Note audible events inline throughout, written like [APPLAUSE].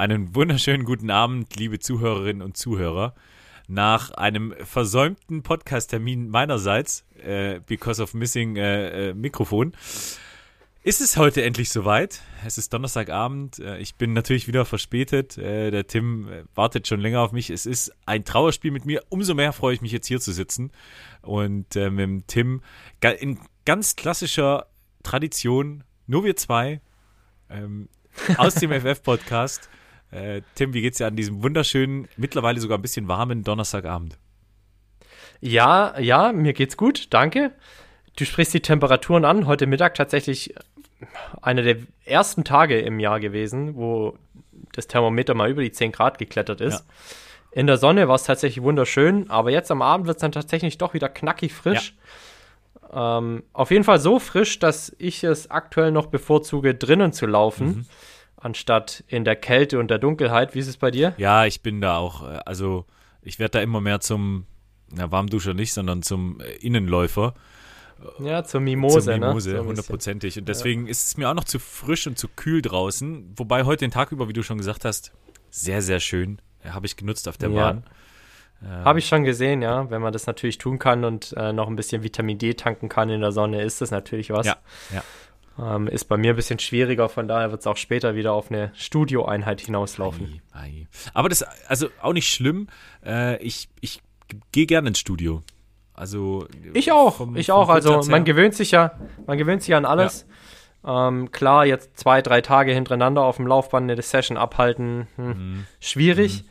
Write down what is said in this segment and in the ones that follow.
Einen wunderschönen guten Abend, liebe Zuhörerinnen und Zuhörer. Nach einem versäumten Podcast-Termin meinerseits, äh, because of missing äh, äh, Mikrofon, ist es heute endlich soweit. Es ist Donnerstagabend. Äh, ich bin natürlich wieder verspätet. Äh, der Tim wartet schon länger auf mich. Es ist ein Trauerspiel mit mir. Umso mehr freue ich mich jetzt hier zu sitzen und mit dem Tim in ganz klassischer Tradition, nur wir zwei, ähm, aus dem [LAUGHS] FF-Podcast. Äh, Tim, wie geht's dir an diesem wunderschönen, mittlerweile sogar ein bisschen warmen Donnerstagabend? Ja, ja, mir geht's gut, danke. Du sprichst die Temperaturen an. Heute Mittag tatsächlich einer der ersten Tage im Jahr gewesen, wo das Thermometer mal über die 10 Grad geklettert ist. Ja. In der Sonne war es tatsächlich wunderschön, aber jetzt am Abend wird es dann tatsächlich doch wieder knackig frisch. Ja. Ähm, auf jeden Fall so frisch, dass ich es aktuell noch bevorzuge, drinnen zu laufen. Mhm anstatt in der Kälte und der Dunkelheit. Wie ist es bei dir? Ja, ich bin da auch, äh, also ich werde da immer mehr zum, na, Warmduscher nicht, sondern zum äh, Innenläufer. Ja, zur Mimose, zur Mimose, ne? hundertprozentig. So und deswegen ja. ist es mir auch noch zu frisch und zu kühl draußen. Wobei heute den Tag über, wie du schon gesagt hast, sehr, sehr schön. Habe ich genutzt auf der ja. Bahn. Habe ich schon gesehen, ja. Wenn man das natürlich tun kann und äh, noch ein bisschen Vitamin D tanken kann in der Sonne, ist das natürlich was. Ja, ja. Ähm, ist bei mir ein bisschen schwieriger, von daher wird es auch später wieder auf eine Studioeinheit hinauslaufen. Ei, ei. Aber das ist also auch nicht schlimm. Äh, ich ich gehe gerne ins Studio. Also ich auch, vom, ich auch. Also man gewöhnt sich ja, man gewöhnt sich an alles. Ja. Ähm, klar, jetzt zwei, drei Tage hintereinander auf dem Laufband eine Session abhalten, hm, mhm. schwierig. Mhm.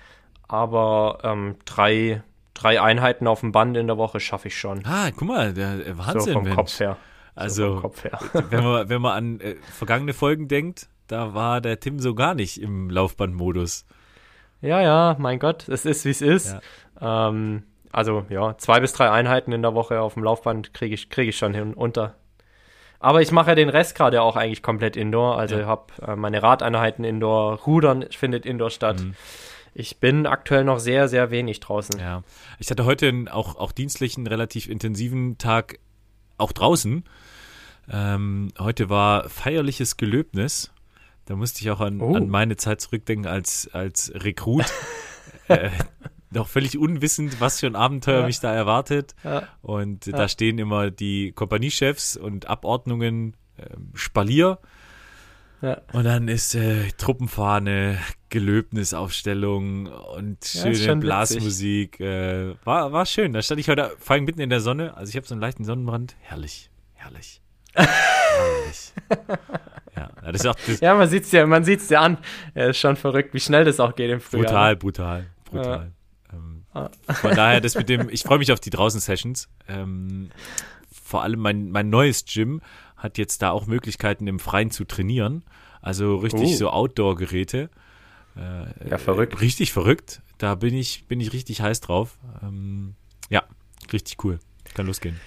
Aber ähm, drei, drei Einheiten auf dem Band in der Woche schaffe ich schon. Ah, guck mal, der Wahnsinn, so vom Mensch. Kopf her. Also, so [LAUGHS] wenn, man, wenn man an äh, vergangene Folgen denkt, da war der Tim so gar nicht im Laufbandmodus. Ja, ja, mein Gott, es ist, wie es ist. Ja. Ähm, also, ja, zwei bis drei Einheiten in der Woche auf dem Laufband kriege ich, krieg ich schon hin unter. Aber ich mache ja den Rest gerade auch eigentlich komplett indoor. Also, ja. ich habe äh, meine Radeinheiten indoor, Rudern findet indoor statt. Mhm. Ich bin aktuell noch sehr, sehr wenig draußen. Ja, ich hatte heute auch, auch dienstlichen, relativ intensiven Tag auch draußen. Ähm, heute war feierliches Gelöbnis. Da musste ich auch an, oh. an meine Zeit zurückdenken als, als Rekrut. [LAUGHS] äh, noch völlig unwissend, was für ein Abenteuer ja. mich da erwartet. Ja. Und ja. da stehen immer die Kompaniechefs und Abordnungen äh, Spalier. Und dann ist äh, Truppenfahne, Gelöbnisaufstellung und schöne Blasmusik. Äh, war, war schön. Da stand ich heute vor allem mitten in der Sonne. Also ich habe so einen leichten Sonnenbrand. Herrlich, herrlich ja, das ist auch, das ja, man sieht es ja, man sieht's ja an. Er ist schon verrückt, wie schnell das auch geht im Frühjahr. Brutal, ne? brutal, brutal. Ja. Ähm, ah. von daher, das mit dem, ich freue mich auf die Draußen-Sessions. Ähm, vor allem mein, mein neues Gym hat jetzt da auch Möglichkeiten im Freien zu trainieren. Also richtig uh. so Outdoor-Geräte. Äh, ja, verrückt. Richtig verrückt. Da bin ich, bin ich richtig heiß drauf. Ähm, ja, richtig cool. Kann losgehen.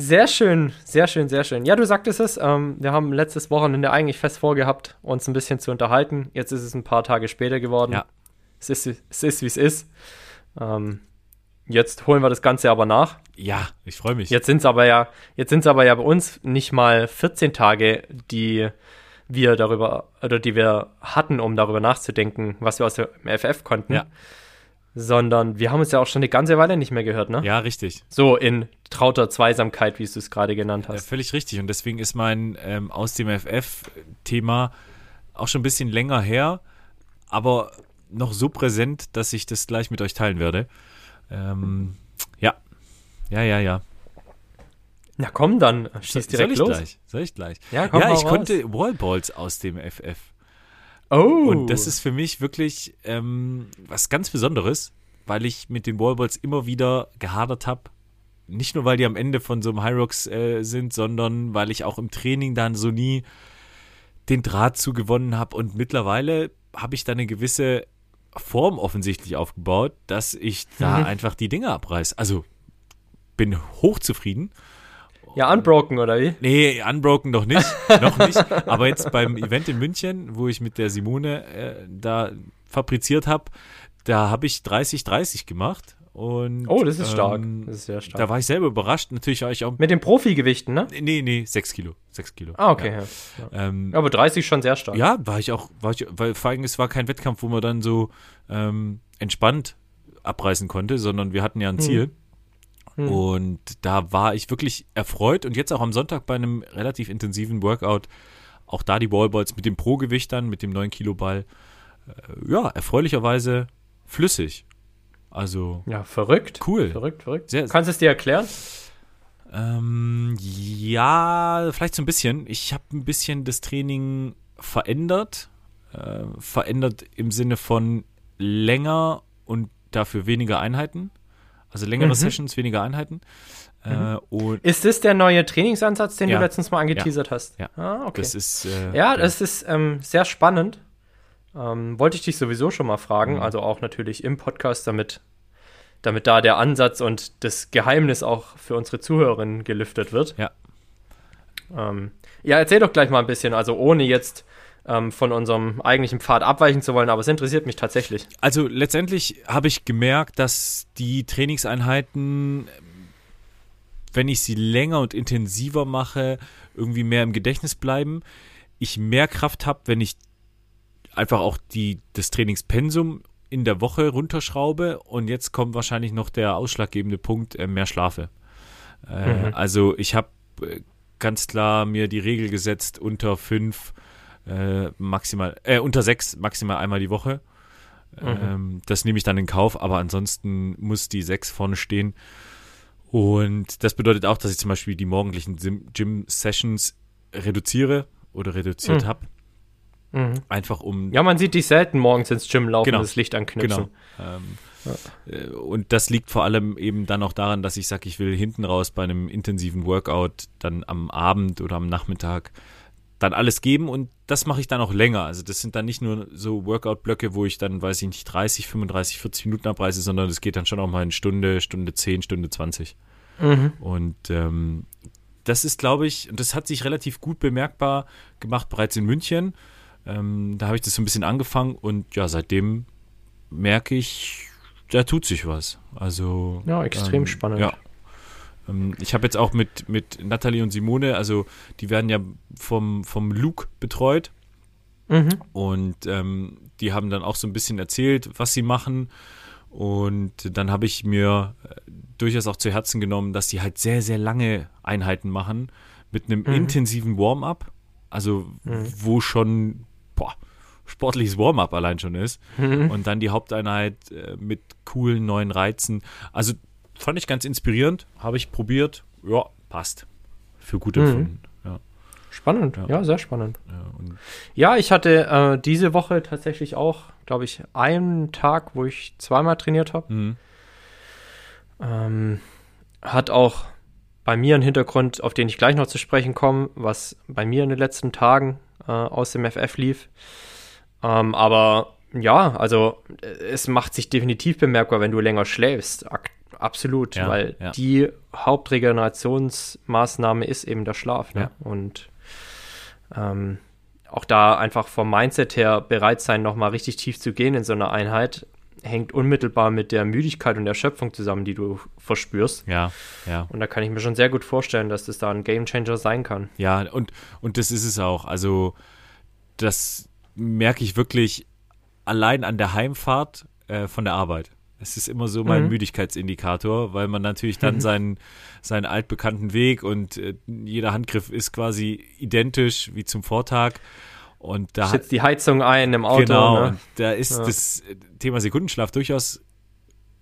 Sehr schön, sehr schön, sehr schön. Ja, du sagtest es. Ähm, wir haben letztes Wochenende eigentlich fest vorgehabt, uns ein bisschen zu unterhalten. Jetzt ist es ein paar Tage später geworden. Ja. Es ist, es ist wie es ist. Ähm, jetzt holen wir das Ganze aber nach. Ja, ich freue mich. Jetzt sind es aber ja, jetzt sind es aber ja bei uns nicht mal 14 Tage, die wir darüber oder die wir hatten, um darüber nachzudenken, was wir aus dem FF konnten. Ja. Sondern wir haben uns ja auch schon eine ganze Weile nicht mehr gehört, ne? Ja, richtig. So in trauter Zweisamkeit, wie du es gerade genannt hast. Ja, völlig richtig. Und deswegen ist mein ähm, aus dem FF-Thema auch schon ein bisschen länger her, aber noch so präsent, dass ich das gleich mit euch teilen werde. Ähm, ja. Ja, ja, ja. Na komm dann, schieß direkt Soll ich los. gleich? Soll ich gleich? Ja, komm ja ich raus. konnte Wallballs aus dem FF. Oh. Und das ist für mich wirklich ähm, was ganz Besonderes, weil ich mit den Wallballs immer wieder gehadert habe. Nicht nur, weil die am Ende von so einem Hyrox äh, sind, sondern weil ich auch im Training dann so nie den Draht zu gewonnen habe. Und mittlerweile habe ich da eine gewisse Form offensichtlich aufgebaut, dass ich da Mhm. [LAUGHS] einfach die Dinge abreiß. Also bin hochzufrieden. Ja, unbroken, oder wie? Nee, unbroken noch nicht, [LAUGHS] noch nicht. Aber jetzt beim Event in München, wo ich mit der Simone äh, da fabriziert habe, da habe ich 30-30 gemacht. Und, Oh, das ist stark. ähm, Das ist sehr stark. Da war ich selber überrascht. Natürlich ich auch. Mit den Profigewichten, ne? Nee, nee, 6 Kilo. 6 Kilo. Ah, okay. Ja. Ja. Ähm, Aber 30 schon sehr stark. ja, war ich auch, war ich, weil vor allem es war kein Wettkampf, wo man dann so ähm, entspannt abreißen konnte, sondern wir hatten ja ein Ziel. Hm. Und da war ich wirklich erfreut und jetzt auch am Sonntag bei einem relativ intensiven Workout, auch da die Wallballs mit dem Pro-Gewicht dann, mit dem 9 Kilo Ball, äh, ja, erfreulicherweise flüssig. Also Ja, verrückt. cool. Verrückt, verrückt. Sehr- Kannst du es dir erklären? Ähm, ja, vielleicht so ein bisschen. Ich habe ein bisschen das Training verändert. Äh, verändert im Sinne von länger und dafür weniger Einheiten. Also längere Mhm. Sessions, weniger Einheiten. Äh, und Ist das der neue Trainingsansatz, den Ja. du letztens mal angeteasert hast? Ja. Ah, okay. das ist. Äh, ja, das ist ähm, sehr spannend. Ähm, wollte ich dich sowieso schon mal fragen, Mhm. also auch natürlich im Podcast, damit, damit da der Ansatz und das Geheimnis auch für unsere Zuhörerinnen gelüftet wird. Ja. Ähm, ja, erzähl doch gleich mal ein bisschen, also ohne jetzt ähm, von unserem eigentlichen Pfad abweichen zu wollen, aber es interessiert mich tatsächlich. Also letztendlich habe ich gemerkt, dass die Trainingseinheiten, wenn ich sie länger und intensiver mache, irgendwie mehr im Gedächtnis bleiben. Ich mehr Kraft habe, wenn ich einfach auch die, das Trainingspensum in der Woche runterschraube. Und jetzt kommt wahrscheinlich noch der ausschlaggebende Punkt, äh, mehr schlafe. Äh, Mhm. Also ich habe äh, ganz klar mir die Regel gesetzt, unter fünf äh, maximal, äh, unter sechs maximal einmal die Woche. Ähm, das nehme ich dann in Kauf, aber ansonsten muss die 6 vorne stehen. Und das bedeutet auch, dass ich zum Beispiel die morgendlichen Gym-Sessions reduziere oder reduziert Mhm. habe. Mhm. Einfach um. Ja, man sieht dich selten morgens ins Gym laufen, Genau. das Licht anknipsen. Genau. Ähm, äh, Und das liegt vor allem eben dann auch daran, dass ich sage, ich will hinten raus bei einem intensiven Workout dann am Abend oder am Nachmittag dann alles geben und das mache ich dann auch länger. Also das sind dann nicht nur so Workout-Blöcke, wo ich dann, weiß ich nicht, 30, 35, 40 Minuten abreiße, sondern das geht dann schon auch mal in Stunde, Stunde 10, Stunde 20. Mhm. Und ähm, das ist, glaube ich, und das hat sich relativ gut bemerkbar gemacht bereits in München. Ähm, da habe ich das so ein bisschen angefangen und ja, seitdem merke ich, da tut sich was. Also Ja, extrem ähm, spannend. Ja. Ähm, ich habe jetzt auch mit, mit Nathalie und Simone, also die werden ja vom, vom Luke betreut Mhm. und ähm, die haben dann auch so ein bisschen erzählt, was sie machen. Und dann habe ich mir äh, durchaus auch zu Herzen genommen, dass die halt sehr, sehr lange Einheiten machen mit einem Mhm. intensiven Warm-up. Also Mhm. wo schon boah, sportliches Warm-up allein schon ist. Mhm. Und dann die Haupteinheit äh, mit coolen neuen Reizen. Also fand ich ganz inspirierend, habe ich probiert. Ja, passt. Für gut Mhm. empfunden. Ja, Spannend, Ja. ja, sehr spannend. ja, Ja, ich hatte äh, diese Woche tatsächlich auch, glaube ich, einen Tag, wo ich zweimal trainiert habe. mhm. Ähm, hat auch bei mir einen Hintergrund, auf den ich gleich noch zu sprechen komme, was bei mir in den letzten Tagen äh, aus dem FF lief. Ähm, aber ja, also äh, es macht sich definitiv bemerkbar, wenn du länger schläfst. Ak absolut, Ja, weil ja. die Hauptregenerationsmaßnahme ist eben der Schlaf. Ne? Ja. Und ähm, auch da einfach vom Mindset her bereit sein, nochmal richtig tief zu gehen in so einer Einheit, hängt unmittelbar mit der Müdigkeit und Erschöpfung zusammen, die du verspürst. ja, ja. Und da kann ich mir schon sehr gut vorstellen, dass das da ein Gamechanger sein kann. Ja, und, und das ist es auch. Also, das merke ich wirklich allein an der Heimfahrt äh, von der Arbeit. Es ist immer so mein mhm. Müdigkeitsindikator, weil man natürlich dann mhm. seinen, seinen altbekannten Weg und äh, jeder Handgriff ist quasi identisch wie zum Vortag. Und da Schätzt die Heizung ein im Auto. Genau, ne? da ist ja. das Thema Sekundenschlaf durchaus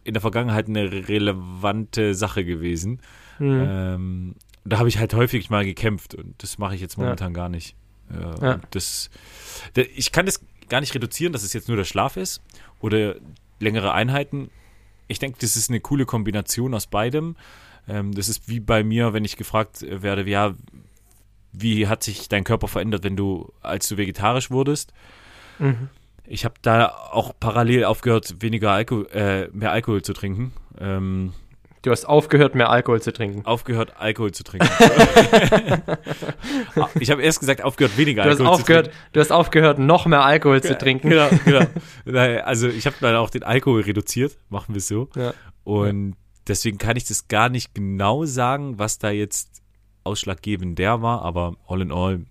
in der Vergangenheit eine relevante Sache gewesen. Mhm. Ähm, da habe ich halt häufig mal gekämpft und das mache ich jetzt momentan ja. gar nicht. Äh, ja. das, ich kann das gar nicht reduzieren, dass es jetzt nur der Schlaf ist oder längere Einheiten. Ich denke, das ist eine coole Kombination aus beidem. Ähm, das ist wie bei mir, wenn ich gefragt werde, ja, wie hat sich dein Körper verändert, wenn du, als du vegetarisch wurdest? Mhm. Ich habe da auch parallel aufgehört, weniger Alkohol, äh, mehr Alkohol zu trinken. Ähm, Du hast aufgehört, mehr Alkohol zu trinken. Aufgehört, Alkohol zu trinken. [LAUGHS] ich habe erst gesagt, aufgehört, weniger du Alkohol hast aufgehört, zu trinken. Du hast aufgehört, noch mehr Alkohol zu trinken. Genau, genau. [LAUGHS] Also ich habe dann auch den Alkohol reduziert, machen wir es so. Ja. Und deswegen kann ich das gar nicht genau sagen, was da jetzt ausschlaggebend der war, aber all in all,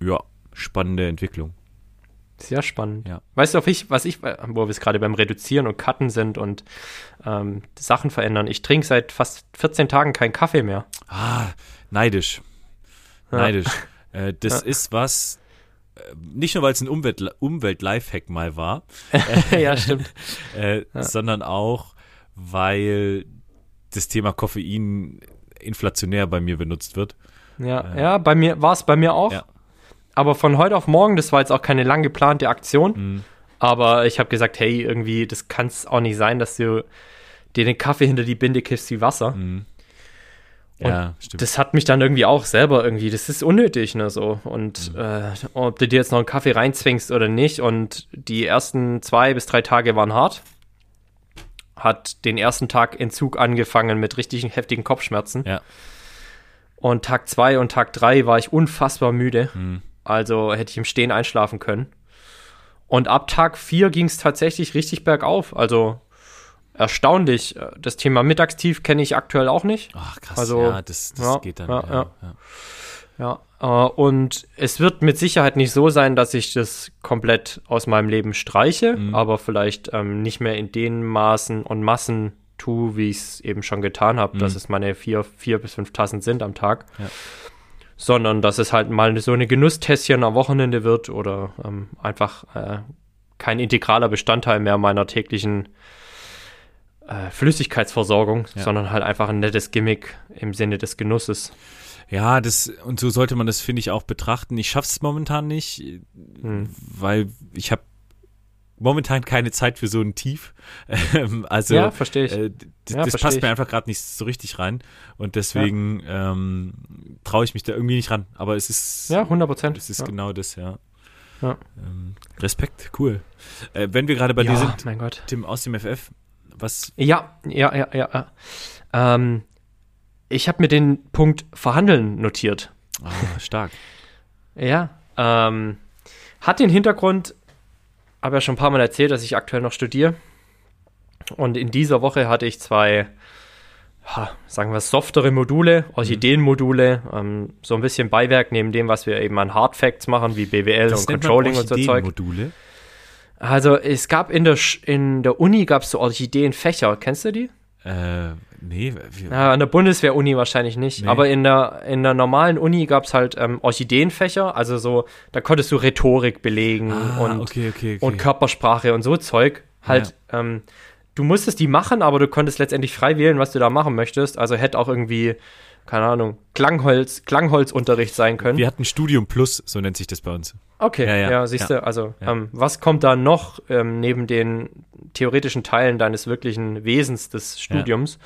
ja, spannende Entwicklung. Sehr spannend. Ja. Weißt du, ich, was ich, wo wir es gerade beim Reduzieren und Cutten sind und ähm, Sachen verändern. Ich trinke seit fast 14 Tagen keinen Kaffee mehr. Ah, neidisch. Ja. Neidisch. [LAUGHS] Äh, das ja. ist was, äh, nicht nur weil es ein Umwelt, Umwelt-Lifehack mal war. [LAUGHS] ja, stimmt. [LAUGHS] äh, sondern auch, weil das Thema Koffein inflationär bei mir benutzt wird. Ja, äh, ja, bei mir war es bei mir auch. Ja aber von heute auf morgen, das war jetzt auch keine lang geplante Aktion. Mhm. Aber ich habe gesagt, hey, irgendwie, das kann es auch nicht sein, dass du dir den Kaffee hinter die Binde kippst wie Wasser. Mhm. Ja, stimmt. Das hat mich dann irgendwie auch selber irgendwie, das ist unnötig, ne, so. Und mhm. äh, ob du dir jetzt noch einen Kaffee reinzwingst oder nicht. Und die ersten zwei bis drei Tage waren hart. Hat den ersten Tag Entzug angefangen mit richtig heftigen Kopfschmerzen. Ja. Und Tag zwei und Tag drei war ich unfassbar müde. Mhm. Also hätte ich im Stehen einschlafen können. Und ab Tag 4 ging es tatsächlich richtig bergauf. Also erstaunlich. Das Thema Mittagstief kenne ich aktuell auch nicht. Ach krass, also, ja, das, das ja, geht dann. Ja, ja, ja. ja. ja äh, und es wird mit Sicherheit nicht so sein, dass ich das komplett aus meinem Leben streiche, mhm. aber vielleicht ähm, nicht mehr in den Maßen und Massen tue, wie ich es eben schon getan habe, mhm. dass es meine vier, vier bis fünf Tassen sind am Tag. Ja sondern dass es halt mal so eine Genusstässchen am Wochenende wird oder ähm, einfach äh, kein integraler Bestandteil mehr meiner täglichen äh, Flüssigkeitsversorgung, ja. sondern halt einfach ein nettes Gimmick im Sinne des Genusses. Ja, das und so sollte man das finde ich auch betrachten. Ich schaff's momentan nicht, hm. weil ich habe momentan keine Zeit für so ein Tief. [LAUGHS] Ähm, also ja, verstehe ich. Äh, ja, das passt ich. mir einfach gerade nicht so richtig rein und deswegen ja. ähm, traue ich mich da irgendwie nicht ran. Aber es ist ja 100 Prozent. Es ist ja. genau das, ja. ja. Ähm, Respekt, cool. Äh, wenn wir gerade bei dir sind, mein Gott. Tim aus dem FF, was? Ja, ja, ja, ja. Ähm, ich habe mir den Punkt Verhandeln notiert. Ah, stark. [LAUGHS] ja. Ähm, hat den Hintergrund, habe ja schon ein paar Mal erzählt, dass ich aktuell noch studiere. Und in dieser Woche hatte ich zwei, sagen wir, softere Module, Orchideenmodule, ähm, so ein bisschen Beiwerk neben dem, was wir eben an Hard Facts machen, wie BWL das und Controlling und so Zeug. Module? Also es gab in der, in der Uni gab es so Orchideenfächer, kennst du die? Äh, nee. Ja, an der Bundeswehr-Uni wahrscheinlich nicht. Nee. Aber in der, in der normalen Uni gab es halt ähm, Orchideenfächer, also so, da konntest du Rhetorik belegen ah, und, okay, okay, okay. und Körpersprache und so Zeug. Halt, ja. ähm, du musstest die machen, aber du konntest letztendlich frei wählen, was du da machen möchtest. Also hätte auch irgendwie, keine Ahnung, Klangholz, Klangholzunterricht sein können. Wir hatten Studium Plus, so nennt sich das bei uns. Okay, ja, ja, ja siehst du, also ähm, was kommt da noch ähm, neben den theoretischen Teilen deines wirklichen Wesens des Studiums?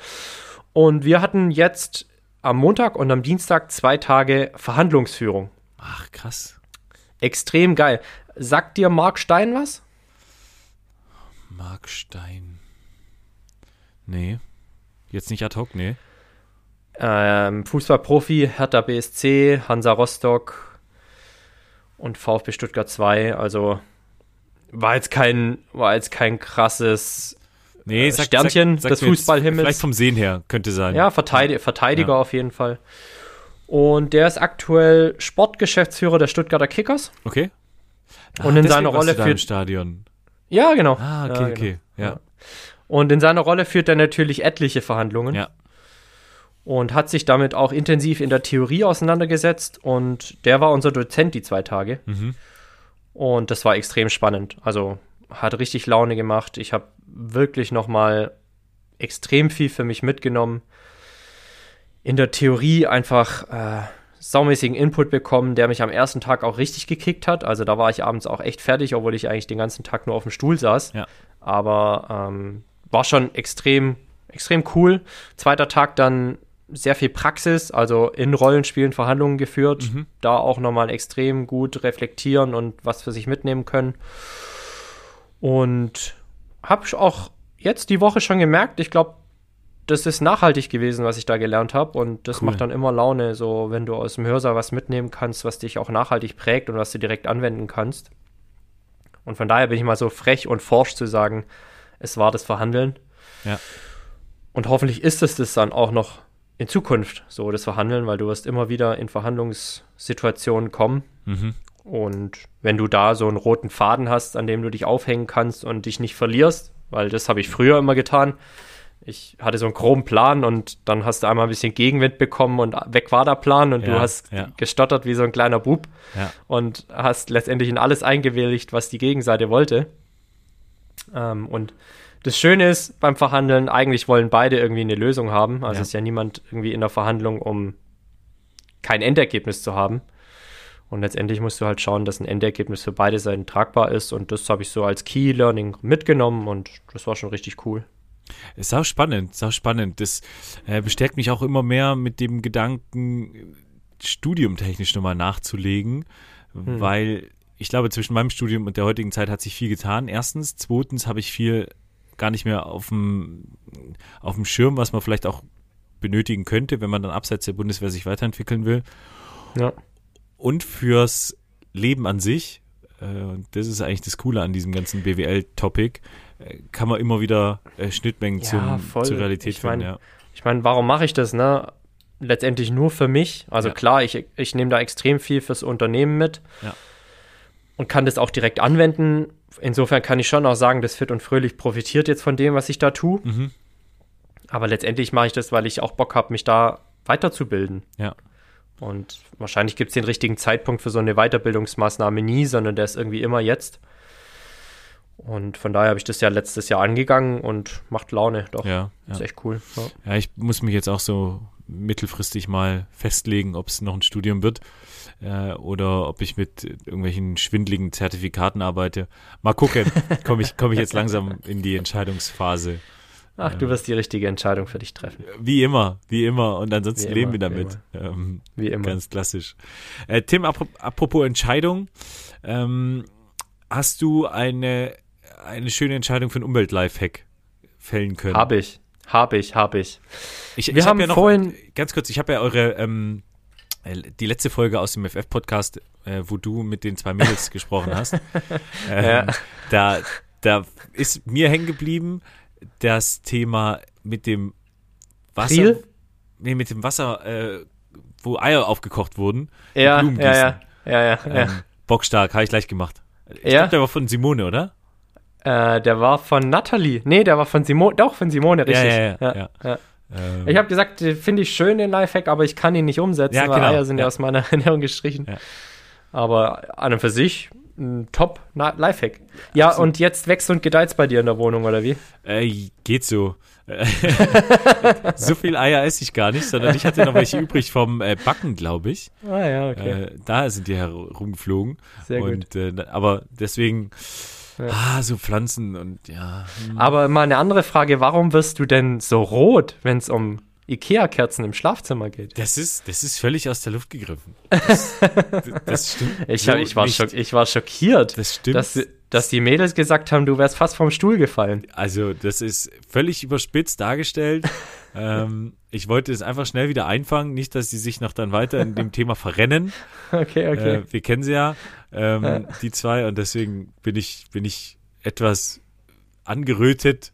Und wir hatten jetzt am Montag und am Dienstag zwei Tage Verhandlungsführung. Ach, krass. Extrem geil. Sagt dir Mark Stein was? Mark Stein. Nee. Jetzt nicht ad hoc, nee. Ähm, Fußballprofi, Hertha BSC, Hansa Rostock und VfB Stuttgart 2. Also war jetzt kein, war jetzt kein krasses nee, äh, sag, Sternchen sag, sag des Fußballhimmels. Vielleicht vom Sehen her könnte sein. Ja, Verteidiger, Verteidiger ja. auf jeden Fall. Und der ist aktuell Sportgeschäftsführer der Stuttgarter Kickers. Okay. Ah, und in seiner Rolle für Stadion. Ja, genau. Ah, okay, ja, genau. okay. Ja. Und in seiner Rolle führt er natürlich etliche Verhandlungen. Ja. Und hat sich damit auch intensiv in der Theorie auseinandergesetzt. Und der war unser Dozent die zwei Tage. Mhm. Und das war extrem spannend. Also hat richtig Laune gemacht. Ich habe wirklich noch mal extrem viel für mich mitgenommen. In der Theorie einfach äh, saumäßigen Input bekommen, der mich am ersten Tag auch richtig gekickt hat. Also da war ich abends auch echt fertig, obwohl ich eigentlich den ganzen Tag nur auf dem Stuhl saß. Ja. Aber ähm, war schon extrem, extrem cool. Zweiter Tag dann sehr viel Praxis, also in Rollenspielen Verhandlungen geführt. Mhm. Da auch nochmal extrem gut reflektieren und was für sich mitnehmen können. Und habe auch jetzt die Woche schon gemerkt, ich glaube, das ist nachhaltig gewesen, was ich da gelernt habe. Und das Cool. macht dann immer Laune, so wenn du aus dem Hörsaal was mitnehmen kannst, was dich auch nachhaltig prägt und was du direkt anwenden kannst. Und von daher bin ich mal so frech und forsch zu sagen, es war das Verhandeln. Ja. Und hoffentlich ist es das dann auch noch in Zukunft, so das Verhandeln, weil du wirst immer wieder in Verhandlungssituationen kommen. Mhm. Und wenn du da so einen roten Faden hast, an dem du dich aufhängen kannst und dich nicht verlierst, weil das habe ich früher immer getan. Ich hatte so einen groben Plan und dann hast du einmal ein bisschen Gegenwind bekommen und weg war der Plan und Ja, du hast ja. gestottert wie so ein kleiner Bub Ja. und hast letztendlich in alles eingewilligt, was die Gegenseite wollte. Ähm, und das Schöne ist beim Verhandeln, eigentlich wollen beide irgendwie eine Lösung haben. Also Ja. ist ja niemand irgendwie in der Verhandlung, um kein Endergebnis zu haben. Und letztendlich musst du halt schauen, dass ein Endergebnis für beide Seiten tragbar ist. Und das habe ich so als Key Learning mitgenommen und das war schon richtig cool. Ist auch spannend, ist auch spannend. Das äh, bestärkt mich auch immer mehr mit dem Gedanken, studiumtechnisch nochmal nachzulegen, Hm. weil ich glaube, zwischen meinem Studium und der heutigen Zeit hat sich viel getan. Erstens. Zweitens habe ich viel gar nicht mehr auf dem, auf dem Schirm, was man vielleicht auch benötigen könnte, wenn man dann abseits der Bundeswehr sich weiterentwickeln will. Ja. Und fürs Leben an sich, äh, und das ist eigentlich das Coole an diesem ganzen BWL-Topic, äh, kann man immer wieder äh, Schnittmengen Ja, zum, zur Realität Ich mein, finden. Ja. Ich meine, warum mache ich das, ne? Letztendlich nur für mich. Also Ja. klar, ich, ich nehme da extrem viel fürs Unternehmen mit und kann das auch direkt anwenden. Insofern kann ich schon auch sagen, dass Fit und Fröhlich profitiert jetzt von dem, was ich da tue. Mhm. Aber letztendlich mache ich das, weil ich auch Bock habe, mich da weiterzubilden. Ja. Und wahrscheinlich gibt es den richtigen Zeitpunkt für so eine Weiterbildungsmaßnahme nie, sondern der ist irgendwie immer jetzt. Und von daher habe ich das ja letztes Jahr angegangen und macht Laune. Doch, Ja, ist ja. echt cool. Ja. ja, ich muss mich jetzt auch so mittelfristig mal festlegen, ob es noch ein Studium wird äh, oder ob ich mit irgendwelchen schwindligen Zertifikaten arbeite. Mal gucken, [LAUGHS] komme ich, komm ich jetzt langsam in die Entscheidungsphase. Ach, du wirst die richtige Entscheidung für dich treffen. Wie immer, wie immer. Und ansonsten Wie leben wir immer, wie damit. Ähm, Wie immer. Ganz klassisch. Äh, Tim, apro- apropos Entscheidung, ähm, hast du eine, eine schöne Entscheidung für einen Umwelt-Lifehack fällen können? Habe ich. Habe ich, habe ich. Ich, Wir ich hab haben ja noch, vorhin- ganz kurz, ich habe ja eure, ähm, äh, die letzte Folge aus dem FF-Podcast, äh, wo du mit den zwei Mädels [LAUGHS] gesprochen hast, ähm, Ja. da, da ist mir hängen geblieben das Thema mit dem Wasser, Priel? nee, mit dem Wasser, äh, wo Eier aufgekocht wurden. Ja, ja, ja, ja, ja. Ähm, Bockstark, habe ich gleich gemacht. Ich Ja? glaube, der war von Simone, oder? Äh, der war von Natalie. Nee, der war von Simone. Doch, von Simone, richtig. Ja, ja, ja, ja. ja. Ähm, Ich habe gesagt, finde ich schön, den Lifehack, aber ich kann ihn nicht umsetzen, Ja, weil genau, Eier sind ja ja. aus meiner [LAUGHS] Ernährung gestrichen. Ja. Aber an und für sich ein top Lifehack. Ja, Absolut. und jetzt wächst und gedeiht bei dir in der Wohnung, oder wie? Äh, geht so. [LAUGHS] so viel Eier esse ich gar nicht, sondern ich hatte noch welche übrig vom äh, Backen, glaube ich. Ah ja, okay. Äh, da sind die herumgeflogen. Sehr gut. und, Äh, aber deswegen, Ja. ah, so Pflanzen und ja. hm. Aber mal eine andere Frage, warum wirst du denn so rot, wenn es um Ikea-Kerzen im Schlafzimmer geht? Das ist, das ist völlig aus der Luft gegriffen. [LAUGHS] Das, das stimmt. Ich, hab, ich, war, nicht. schock, ich war schockiert, Das stimmt. dass, dass die Mädels gesagt haben, du wärst fast vom Stuhl gefallen. Also, das ist völlig überspitzt dargestellt. [LAUGHS] ähm, ich wollte es einfach schnell wieder einfangen, nicht, dass sie sich noch dann weiter in dem Thema verrennen. [LAUGHS] Okay, okay. Äh, wir kennen sie ja, ähm, Ja. die zwei, und deswegen bin ich, bin ich etwas angerötet,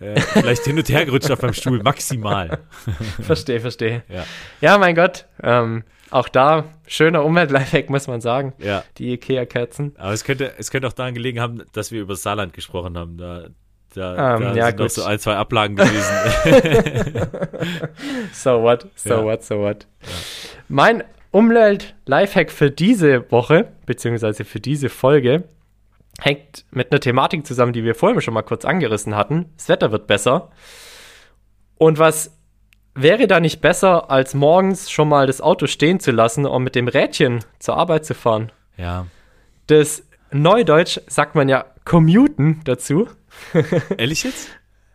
äh, vielleicht hin und her gerutscht auf meinem Stuhl, maximal. [LAUGHS] Verstehe, verstehe. Ja, Ja, mein Gott. Ähm, auch da, schöner Umwelt-Lifehack, muss man sagen. ja. Die Ikea-Kerzen. Aber es könnte, es könnte auch daran gelegen haben, dass wir über Saarland gesprochen haben. Da, Da, ähm, da ja, sind gut. noch so ein, zwei Ablagen gewesen. [LAUGHS] so what, so ja. what, so what. Ja. Mein Umwelt-Lifehack für diese Woche, beziehungsweise für diese Folge, hängt mit einer Thematik zusammen, die wir vorhin schon mal kurz angerissen hatten. Das Wetter wird besser. Und was wäre da nicht besser, als morgens schon mal das Auto stehen zu lassen und mit dem Rädchen zur Arbeit zu fahren? Ja. Das Neudeutsch sagt man ja commuten dazu. [LAUGHS] Ehrlich jetzt?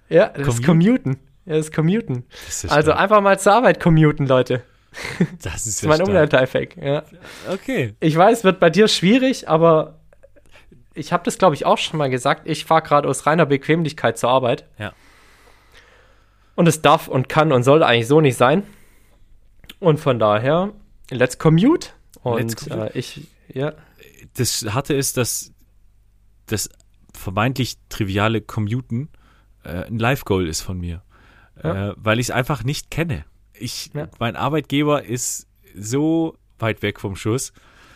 ja, das Commute? ist commuten. Ja, das commuten. Das also einfach mal zur Arbeit commuten, Leute. [LAUGHS] Das ist, das ist mein Umleiteffekt. Ja. Okay. Ich weiß, wird bei dir schwierig, aber ich habe das, glaube ich, auch schon mal gesagt. Ich fahre gerade aus reiner Bequemlichkeit zur Arbeit. Ja. Und es darf und kann und soll eigentlich so nicht sein. Und von daher, let's commute. Und let's commute. Äh, ich, ja. Das Harte ist, dass das vermeintlich triviale Commuten äh, ein Live-Goal ist von mir. Ja. Äh, weil ich es einfach nicht kenne. Ich, ja. Mein Arbeitgeber ist so weit weg vom Schuss.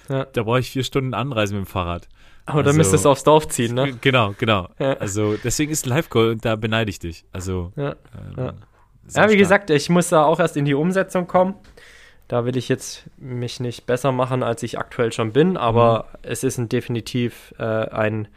Ja. Da brauche ich vier Stunden Anreise mit dem Fahrrad. Aber also, dann müsstest du aufs Dorf ziehen, ne? Genau, genau. Ja. Also deswegen ist Live Goal und da beneide ich dich. Also ja, ähm, ja. wie gesagt, ich muss da auch erst in die Umsetzung kommen. Da will ich jetzt mich nicht besser machen, als ich aktuell schon bin, aber mhm. es ist ein definitiv äh, ein,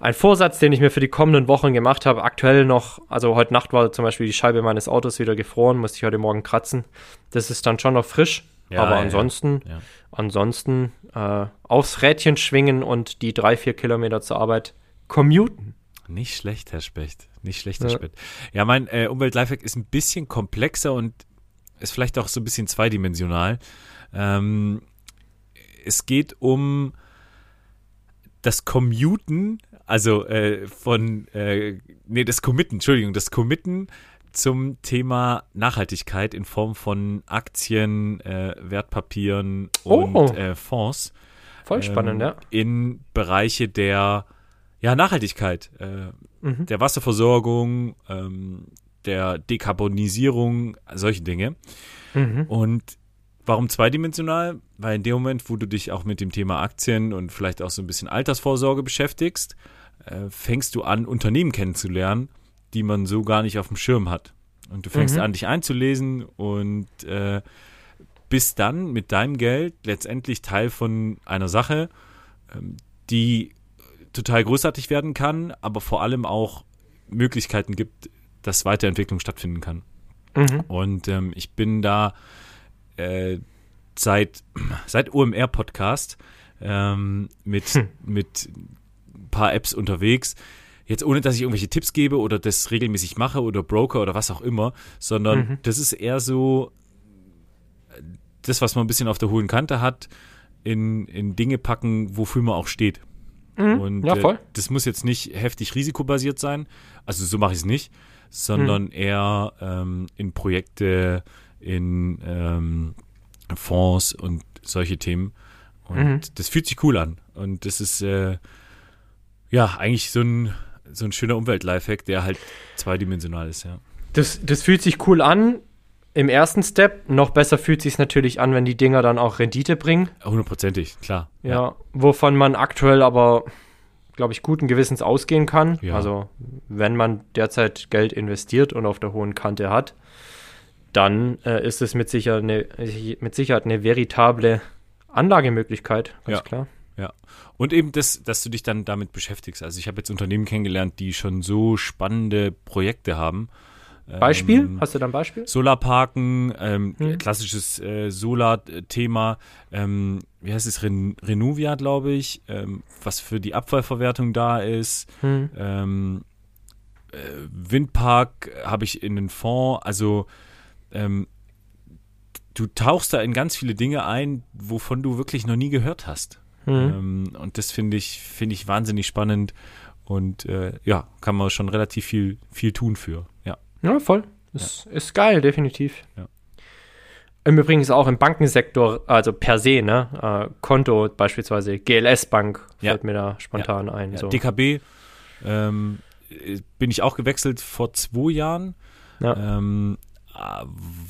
ein Vorsatz, den ich mir für die kommenden Wochen gemacht habe. Aktuell noch, also heute Nacht war zum Beispiel die Scheibe meines Autos wieder gefroren, musste ich heute Morgen kratzen. Das ist dann schon noch frisch, ja, aber ansonsten, ja. ansonsten äh, aufs Rädchen schwingen und die drei, vier Kilometer zur Arbeit commuten. Nicht schlecht, Herr Specht. Nicht schlecht, Herr ja. Specht. Ja, mein äh, Umwelt-Lifehack ist ein bisschen komplexer und ist vielleicht auch so ein bisschen zweidimensional. Ähm, es geht um das Commuten, also äh, von, äh, nee, das Committen, Entschuldigung, das Committen zum Thema Nachhaltigkeit in Form von Aktien, äh, Wertpapieren und oh. äh, Fonds. Voll spannend, ähm, ja. In Bereiche der ja, Nachhaltigkeit, äh, mhm. der Wasserversorgung, ähm, der Dekarbonisierung, solche Dinge. Mhm. Und warum zweidimensional? Weil in dem Moment, wo du dich auch mit dem Thema Aktien und vielleicht auch so ein bisschen Altersvorsorge beschäftigst, äh, fängst du an, Unternehmen kennenzulernen, die man so gar nicht auf dem Schirm hat. Und du fängst mhm. an, dich einzulesen und äh, bist dann mit deinem Geld letztendlich Teil von einer Sache, ähm, die total großartig werden kann, aber vor allem auch Möglichkeiten gibt, dass Weiterentwicklung stattfinden kann. Mhm. Und ähm, ich bin da äh, seit, seit OMR-Podcast ähm, mit, hm. mit paar Apps unterwegs, Jetzt ohne, dass ich irgendwelche Tipps gebe oder das regelmäßig mache oder Broker oder was auch immer, sondern mhm. das ist eher so das, was man ein bisschen auf der hohen Kante hat, in, in Dinge packen, wofür man auch steht. Mhm. Und ja, voll. Äh, das muss jetzt nicht heftig risikobasiert sein, also so mache ich es nicht, sondern mhm. eher ähm, in Projekte, in ähm, Fonds und solche Themen. Und mhm. das fühlt sich cool an. Und das ist äh, ja eigentlich so ein so ein schöner Umwelt-Lifehack, der halt zweidimensional ist, ja. Das, das fühlt sich cool an im ersten Step. Noch besser fühlt sich natürlich an, wenn die Dinger dann auch Rendite bringen. Hundertprozentig, klar. Ja, ja, wovon man aktuell aber, glaube ich, guten Gewissens ausgehen kann. Ja. Also, wenn man derzeit Geld investiert und auf der hohen Kante hat, dann äh, ist es mit, sicher eine, mit Sicherheit eine veritable Anlagemöglichkeit, ganz ja. klar. Ja. Und eben das, dass du dich dann damit beschäftigst. Also ich habe jetzt Unternehmen kennengelernt, die schon so spannende Projekte haben. Beispiel? Ähm, Hast du da ein Beispiel? Solarparken, ähm, hm. klassisches äh, Solar-Thema. Ähm, wie heißt es? Ren Renuvia, glaube ich. Ähm, was für die Abfallverwertung da ist. Hm. Ähm, äh, Windpark habe ich in den Fonds. Also ähm, du tauchst da in ganz viele Dinge ein, wovon du wirklich noch nie gehört hast. Mhm. Ähm, und das finde ich, finde ich wahnsinnig spannend und äh, ja, kann man schon relativ viel, viel tun für. Ja, ja voll. Das ja. ist geil, definitiv. Ja. Im Übrigen auch im Bankensektor, also per se, ne? Äh, Konto beispielsweise, GLS Bank fällt ja. mir da spontan ja. ein. So. DKB ähm, bin ich auch gewechselt vor zwei Jahren, ähm, äh,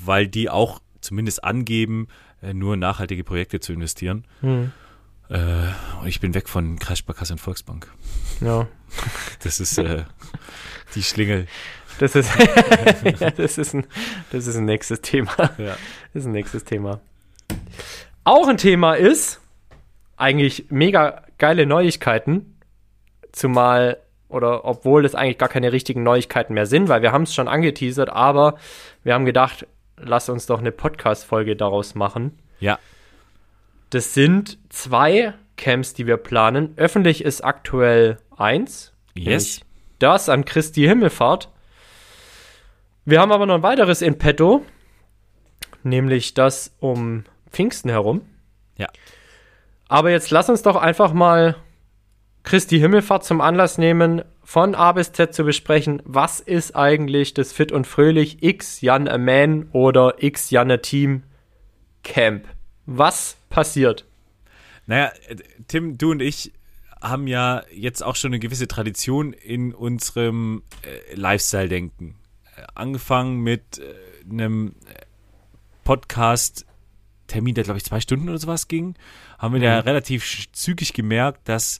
weil die auch zumindest angeben, äh, nur nachhaltige Projekte zu investieren. Mhm. Äh, ich bin weg von Kreissparkasse und Volksbank. Ja. Das ist äh, die Schlingel. Das ist, [LAUGHS] [LAUGHS] das, ist ein, das ist ein nächstes Thema. Ja. Das ist ein nächstes Thema. Auch ein Thema ist eigentlich mega geile Neuigkeiten. Zumal, oder obwohl das eigentlich gar keine richtigen Neuigkeiten mehr sind, weil wir haben es schon angeteasert, aber wir haben gedacht, lass uns doch eine Podcast-Folge daraus machen. Ja. Das sind zwei Camps, die wir planen. Öffentlich ist aktuell eins. Yes. Das an Christi Himmelfahrt. Wir haben aber noch ein weiteres in petto, nämlich das um Pfingsten herum. Ja. Aber jetzt lass uns doch einfach mal Christi Himmelfahrt zum Anlass nehmen, von A bis Z zu besprechen, was ist eigentlich das Fit und Fröhlich X Jan a Man oder X Jan a Team Camp? Was passiert? Naja, Tim, du und ich haben ja jetzt auch schon eine gewisse Tradition in unserem äh, Lifestyle-Denken. Äh, angefangen mit äh, einem Podcast-Termin, der glaube ich zwei Stunden oder sowas ging, haben wir mhm. ja relativ zügig gemerkt, dass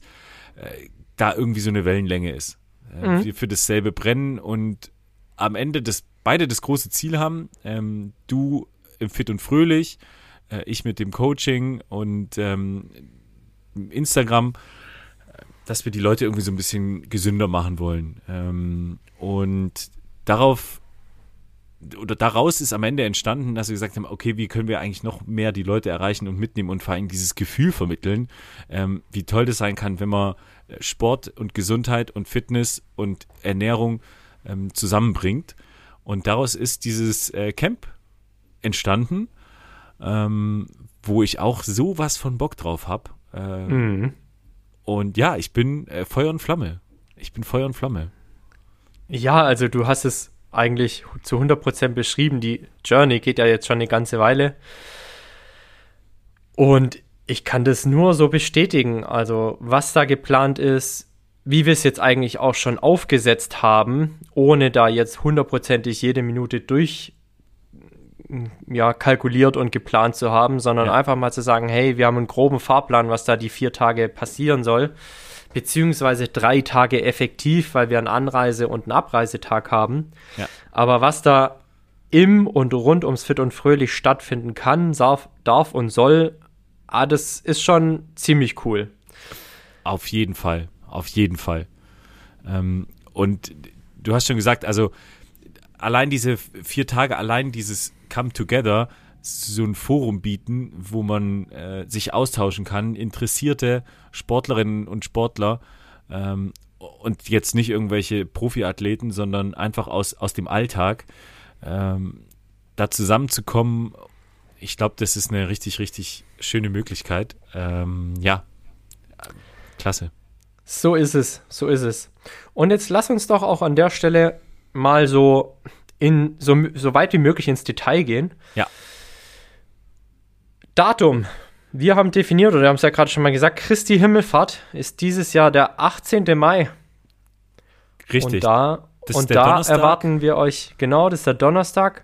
äh, da irgendwie so eine Wellenlänge ist. Äh, mhm. für, für dasselbe Brennen und am Ende das, beide das große Ziel haben, ähm, du im Fit und Fröhlich, äh, ich mit dem Coaching und ähm, Instagram, dass wir die Leute irgendwie so ein bisschen gesünder machen wollen. Ähm, und darauf oder daraus ist am Ende entstanden, dass wir gesagt haben, okay, wie können wir eigentlich noch mehr die Leute erreichen und mitnehmen und vor allem dieses Gefühl vermitteln, ähm, wie toll das sein kann, wenn man äh, Sport und Gesundheit und Fitness und Ernährung ähm, zusammenbringt. Und daraus ist dieses äh, Camp entstanden, ähm, wo ich auch sowas von Bock drauf habe. Äh, mhm. Und ja, ich bin äh, Feuer und Flamme. Ich bin Feuer und Flamme. Ja, also du hast es eigentlich zu 100% beschrieben. Die Journey geht ja jetzt schon eine ganze Weile. Und ich kann das nur so bestätigen. Also, was da geplant ist, wie wir es jetzt eigentlich auch schon aufgesetzt haben, ohne da jetzt hundertprozentig jede Minute durch ja, kalkuliert und geplant zu haben, sondern ja. einfach mal zu sagen, hey, wir haben einen groben Fahrplan, was da die vier Tage passieren soll beziehungsweise drei Tage effektiv, weil wir einen Anreise- und einen Abreisetag haben. Ja. Aber was da im und rund ums Fit und Fröhlich stattfinden kann, darf, darf und soll, ah, das ist schon ziemlich cool. Auf jeden Fall, auf jeden Fall. Ähm, und du hast schon gesagt, also allein diese vier Tage, allein dieses Come Together, so ein Forum bieten, wo man äh, sich austauschen kann, interessierte Sportlerinnen und Sportler ähm, und jetzt nicht irgendwelche Profiathleten, sondern einfach aus, aus dem Alltag, ähm, da zusammenzukommen. Ich glaube, das ist eine richtig, richtig schöne Möglichkeit. Ähm, ja, klasse. So ist es, so ist es. Und jetzt lass uns doch auch an der Stelle mal so in so, so weit wie möglich ins Detail gehen. Ja. Datum. Wir haben definiert, oder wir haben es ja gerade schon mal gesagt, Christi Himmelfahrt ist dieses Jahr der 18. Mai. Richtig. Und da, und da erwarten wir euch, genau, das ist der Donnerstag.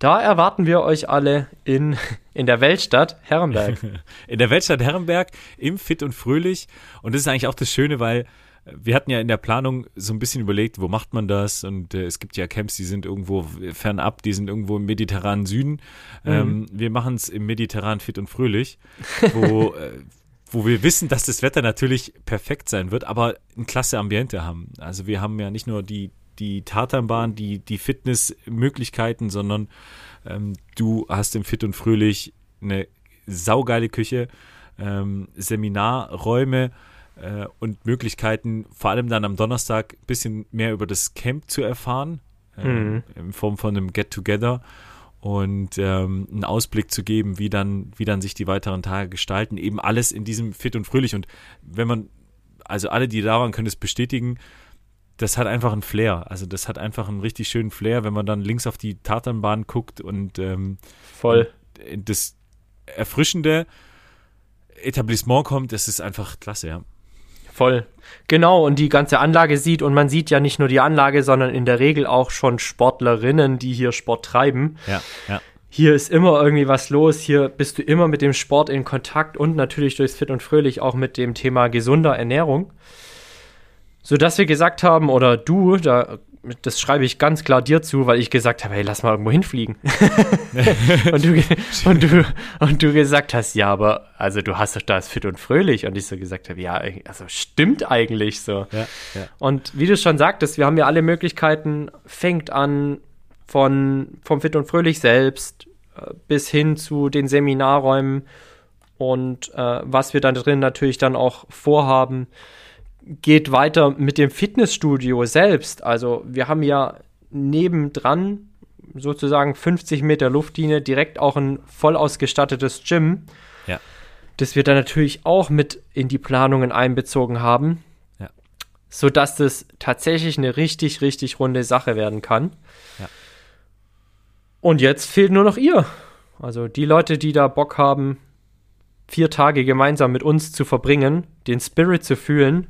Da erwarten wir euch alle in, [LAUGHS] in der Weltstadt Herrenberg. [LAUGHS] in der Weltstadt Herrenberg im Fit und Fröhlich. Und das ist eigentlich auch das Schöne, weil wir hatten ja in der Planung so ein bisschen überlegt, wo macht man das? Und äh, es gibt ja Camps, die sind irgendwo fernab, die sind irgendwo im mediterranen Süden. Mhm. Ähm, wir machen es im mediterranen fit und fröhlich, wo, [LAUGHS] äh, wo wir wissen, dass das Wetter natürlich perfekt sein wird, aber ein klasse Ambiente haben. Also wir haben ja nicht nur die, die Tatanbahn, die, die Fitnessmöglichkeiten, sondern ähm, du hast im Fit und Fröhlich eine saugeile Küche, ähm, Seminarräume, äh, und Möglichkeiten, vor allem dann am Donnerstag ein bisschen mehr über das Camp zu erfahren, äh, mhm. in Form von einem Get-Together und ähm, einen Ausblick zu geben, wie dann, wie dann sich die weiteren Tage gestalten. Eben alles in diesem Fit und Fröhlich. Und wenn man, also alle, die da waren, können es bestätigen, das hat einfach einen Flair. Also das hat einfach einen richtig schönen Flair, wenn man dann links auf die Tatanbahn guckt und ähm, voll das erfrischende Etablissement kommt, das ist einfach klasse, ja. Voll. Genau, und die ganze Anlage sieht, und man sieht ja nicht nur die Anlage, sondern in der Regel auch schon Sportlerinnen, die hier Sport treiben. Ja, ja. hier ist immer irgendwie was los, hier bist du immer mit dem Sport in Kontakt und natürlich durchs Fit und Fröhlich auch mit dem Thema gesunder Ernährung. Sodass wir gesagt haben, oder du, da, das schreibe ich ganz klar dir zu, weil ich gesagt habe, hey, lass mal irgendwo hinfliegen. [LAUGHS] und, du, und, du, und du gesagt hast, ja, aber also du hast doch da Fit und Fröhlich. Und ich so gesagt habe, ja, also stimmt eigentlich so. Ja, ja. Und wie du schon sagtest, wir haben ja alle Möglichkeiten, fängt an von, vom Fit und Fröhlich selbst äh, bis hin zu den Seminarräumen und äh, was wir dann drin natürlich dann auch vorhaben, geht weiter mit dem Fitnessstudio selbst. Also wir haben ja nebendran sozusagen 50 Meter Luftlinie direkt auch ein voll ausgestattetes Gym, ja. das wir dann natürlich auch mit in die Planungen einbezogen haben, ja. sodass das tatsächlich eine richtig, richtig runde Sache werden kann. Ja. Und jetzt fehlt nur noch ihr. Also die Leute, die da Bock haben, vier Tage gemeinsam mit uns zu verbringen, den Spirit zu fühlen,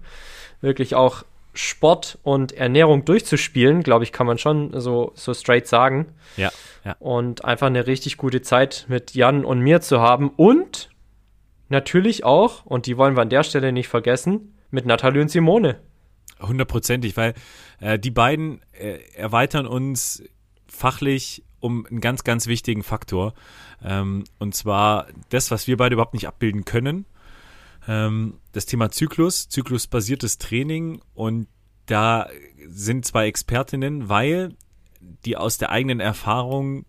wirklich auch Sport und Ernährung durchzuspielen, glaube ich, kann man schon so, so straight sagen. Ja, ja. Und einfach eine richtig gute Zeit mit Jan und mir zu haben. Und natürlich auch, und die wollen wir an der Stelle nicht vergessen, mit Nathalie und Simone. Hundertprozentig, weil äh, die beiden äh, erweitern uns fachlich um einen ganz, ganz wichtigen Faktor. Ähm, und zwar das, was wir beide überhaupt nicht abbilden können. Ähm, das Thema Zyklus, zyklusbasiertes Training. Und da sind zwei Expertinnen, weil die aus der eigenen Erfahrung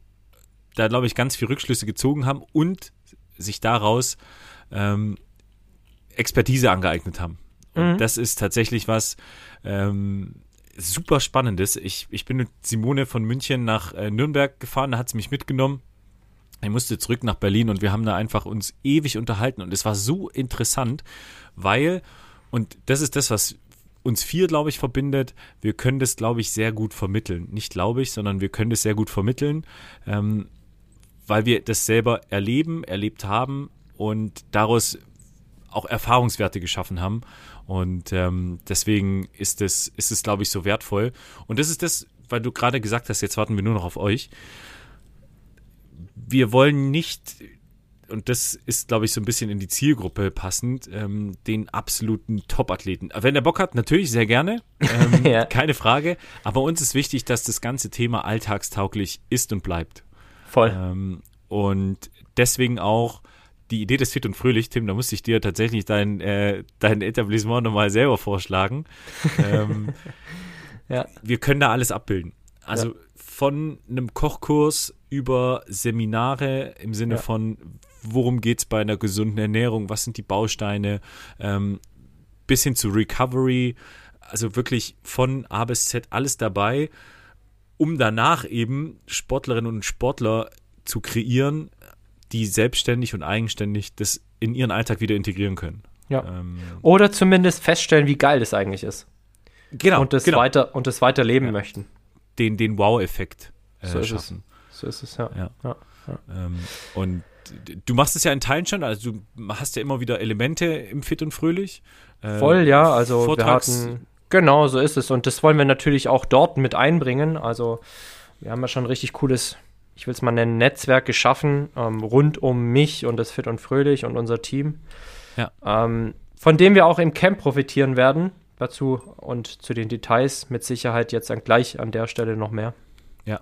da, glaube ich, ganz viel Rückschlüsse gezogen haben und sich daraus ähm, Expertise angeeignet haben. Und mhm. das ist tatsächlich was, ähm, super Spannendes. Ich, ich bin mit Simone von München nach äh, Nürnberg gefahren, da hat sie mich mitgenommen. Ich musste zurück nach Berlin und wir haben da einfach uns ewig unterhalten und es war so interessant, weil, und das ist das, was uns vier, glaube ich, verbindet, wir können das, glaube ich, sehr gut vermitteln. Nicht glaube ich, sondern wir können das sehr gut vermitteln, ähm, weil wir das selber erleben, erlebt haben und daraus auch Erfahrungswerte geschaffen haben. Und ähm, deswegen ist es, ist es, glaube ich, so wertvoll. Und das ist das, weil du gerade gesagt hast, jetzt warten wir nur noch auf euch. Wir wollen nicht, und das ist, glaube ich, so ein bisschen in die Zielgruppe passend, ähm, den absoluten Top-Athleten. Wenn der Bock hat, natürlich sehr gerne, ähm, [LAUGHS] ja. keine Frage. Aber uns ist wichtig, dass das ganze Thema alltagstauglich ist und bleibt. Voll. Ähm, und deswegen auch die Idee des Fit und Fröhlich, Tim, da musste ich dir tatsächlich dein, äh, dein Etablissement nochmal selber vorschlagen. [LAUGHS] ähm, ja. Wir können da alles abbilden. Also ja. Von einem Kochkurs über Seminare im Sinne ja. von, worum geht es bei einer gesunden Ernährung, was sind die Bausteine, ähm, bis hin zu Recovery, also wirklich von A bis Z alles dabei, um danach eben Sportlerinnen und Sportler zu kreieren, die selbstständig und eigenständig das in ihren Alltag wieder integrieren können. Ja. Ähm, Oder zumindest feststellen, wie geil das eigentlich ist. Genau. Und das, genau. Weiter, und das weiterleben ja. möchten. Den, den Wow-Effekt äh, so schaffen. Es. So ist es, ja. ja. ja. Ähm, und du machst es ja in Teilen schon, also du hast ja immer wieder Elemente im Fit und Fröhlich. Äh, Voll, ja, also Vortrags wir hatten, genau, so ist es. Und das wollen wir natürlich auch dort mit einbringen. Also wir haben ja schon ein richtig cooles ich will es mal nennen, Netzwerk geschaffen, ähm, rund um mich und das Fit und Fröhlich und unser Team. Ja. Ähm, von dem wir auch im Camp profitieren werden. Dazu und zu den Details mit Sicherheit jetzt dann gleich an der Stelle noch mehr. Ja.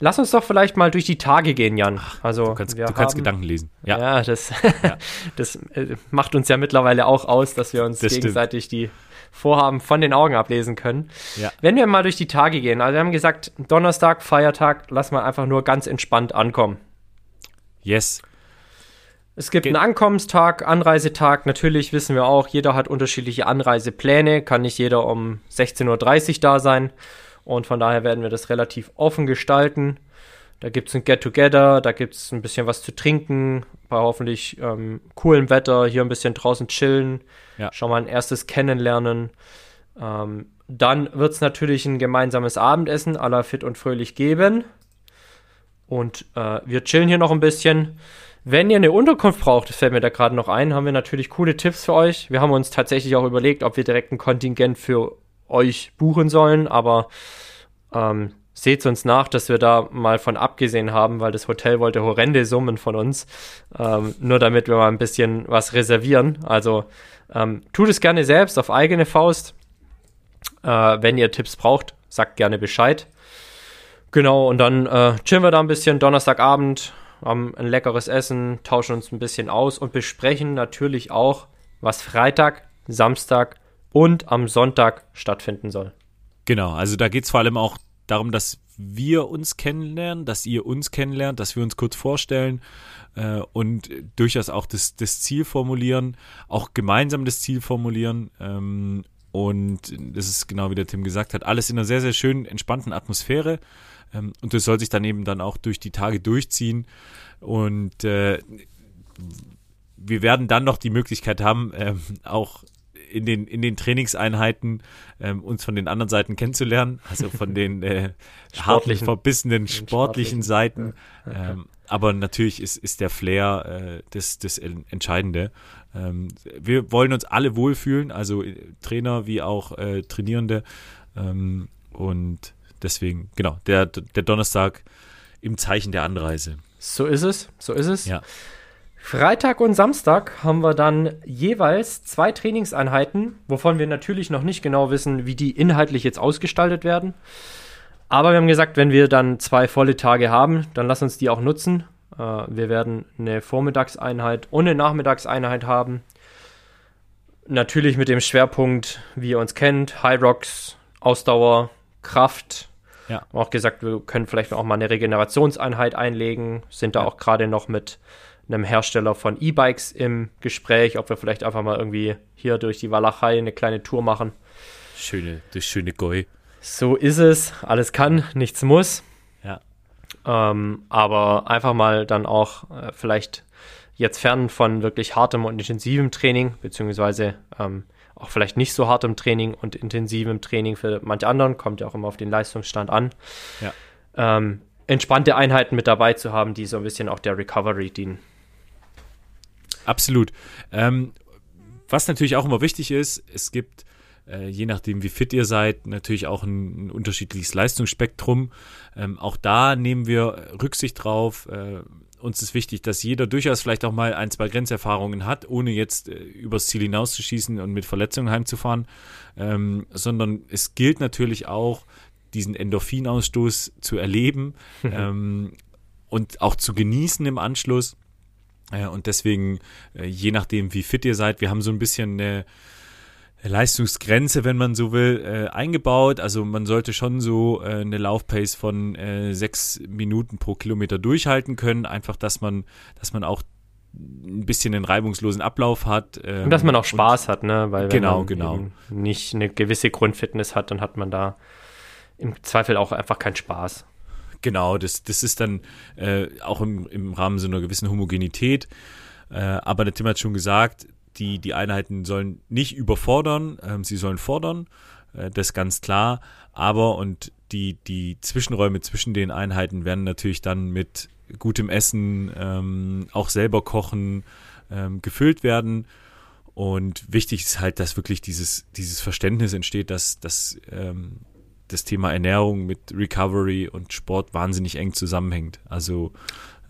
Lass uns doch vielleicht mal durch die Tage gehen, Jan. Also, du kannst, du kannst haben, Gedanken lesen. Ja, ja das, ja. [LAUGHS] das äh, macht uns ja mittlerweile auch aus, dass wir uns das gegenseitig stimmt. die Vorhaben von den Augen ablesen können. Ja. Wenn wir mal durch die Tage gehen, also wir haben gesagt, Donnerstag, Feiertag, lass mal einfach nur ganz entspannt ankommen. Yes. Es gibt Ge einen Ankommenstag, Anreisetag. Natürlich wissen wir auch, jeder hat unterschiedliche Anreisepläne. Kann nicht jeder um 16.30 Uhr da sein. Und von daher werden wir das relativ offen gestalten. Da gibt es ein Get-Together, da gibt es ein bisschen was zu trinken, bei hoffentlich ähm, coolem Wetter, hier ein bisschen draußen chillen, ja. schon mal ein erstes Kennenlernen. Ähm, dann wird es natürlich ein gemeinsames Abendessen aller fit und fröhlich geben. Und äh, wir chillen hier noch ein bisschen. Wenn ihr eine Unterkunft braucht, das fällt mir da gerade noch ein, haben wir natürlich coole Tipps für euch. Wir haben uns tatsächlich auch überlegt, ob wir direkt ein Kontingent für euch buchen sollen, aber ähm, seht uns nach, dass wir da mal von abgesehen haben, weil das Hotel wollte horrende Summen von uns, ähm, nur damit wir mal ein bisschen was reservieren. Also ähm, tut es gerne selbst auf eigene Faust. Äh, wenn ihr Tipps braucht, sagt gerne Bescheid. Genau, und dann äh, chillen wir da ein bisschen Donnerstagabend, haben ein leckeres Essen, tauschen uns ein bisschen aus und besprechen natürlich auch, was Freitag, Samstag und am Sonntag stattfinden soll. Genau, also da geht es vor allem auch darum, dass wir uns kennenlernen, dass ihr uns kennenlernt, dass wir uns kurz vorstellen äh, und durchaus auch das, das Ziel formulieren, auch gemeinsam das Ziel formulieren. Ähm, und das ist genau wie der Tim gesagt hat, alles in einer sehr, sehr schönen, entspannten Atmosphäre. Ähm, und das soll sich dann eben dann auch durch die Tage durchziehen. Und äh, wir werden dann noch die Möglichkeit haben, ähm, auch in den, in den Trainingseinheiten ähm, uns von den anderen Seiten kennenzulernen, also von den äh, [LAUGHS] hartlich verbissenen sportlichen, sportlichen Seiten. Ja. Ähm, aber natürlich ist, ist der Flair äh, das, das Entscheidende. Ähm, wir wollen uns alle wohlfühlen, also äh, Trainer wie auch äh, Trainierende. Ähm, und deswegen, genau, der, der Donnerstag im Zeichen der Anreise. So ist es, so ist es. Ja. Freitag und Samstag haben wir dann jeweils zwei Trainingseinheiten, wovon wir natürlich noch nicht genau wissen, wie die inhaltlich jetzt ausgestaltet werden. Aber wir haben gesagt, wenn wir dann zwei volle Tage haben, dann lass uns die auch nutzen. Äh, wir werden eine Vormittagseinheit und eine Nachmittagseinheit haben. Natürlich mit dem Schwerpunkt, wie ihr uns kennt, High Rocks, Ausdauer, Kraft. Ja. Haben auch gesagt, wir können vielleicht auch mal eine Regenerationseinheit einlegen. Sind da ja. auch gerade noch mit einem Hersteller von E-Bikes im Gespräch, ob wir vielleicht einfach mal irgendwie hier durch die Walachei eine kleine Tour machen. Schöne, das schöne Goi. So ist es. Alles kann, nichts muss. Ja. Ähm, aber einfach mal dann auch äh, vielleicht jetzt fern von wirklich hartem und intensivem Training, beziehungsweise ähm, auch vielleicht nicht so hartem Training und intensivem Training für manche anderen, kommt ja auch immer auf den Leistungsstand an. Ja. Ähm, entspannte Einheiten mit dabei zu haben, die so ein bisschen auch der Recovery dienen. Absolut. Ähm, was natürlich auch immer wichtig ist, es gibt, äh, je nachdem wie fit ihr seid, natürlich auch ein, ein unterschiedliches Leistungsspektrum. Ähm, auch da nehmen wir Rücksicht drauf. Äh, uns ist wichtig, dass jeder durchaus vielleicht auch mal ein, zwei Grenzerfahrungen hat, ohne jetzt äh, übers Ziel hinauszuschießen und mit Verletzungen heimzufahren, ähm, sondern es gilt natürlich auch, diesen Endorphinausstoß zu erleben [LAUGHS] ähm, und auch zu genießen im Anschluss. Äh, und deswegen, äh, je nachdem, wie fit ihr seid, wir haben so ein bisschen eine Leistungsgrenze, wenn man so will, äh, eingebaut. Also man sollte schon so äh, eine Laufpace von äh, sechs Minuten pro Kilometer durchhalten können. Einfach, dass man, dass man auch ein bisschen einen reibungslosen Ablauf hat. Ähm, und dass man auch Spaß und, hat, ne? Weil wenn genau, man genau. nicht eine gewisse Grundfitness hat, dann hat man da im Zweifel auch einfach keinen Spaß. Genau, das, das ist dann äh, auch im, im Rahmen so einer gewissen Homogenität. Äh, aber der Tim hat schon gesagt, die, die Einheiten sollen nicht überfordern, ähm, sie sollen fordern, äh, das ganz klar. Aber und die, die Zwischenräume zwischen den Einheiten werden natürlich dann mit gutem Essen, ähm, auch selber kochen, ähm, gefüllt werden. Und wichtig ist halt, dass wirklich dieses, dieses Verständnis entsteht, dass, dass ähm, das Thema Ernährung mit Recovery und Sport wahnsinnig eng zusammenhängt. Also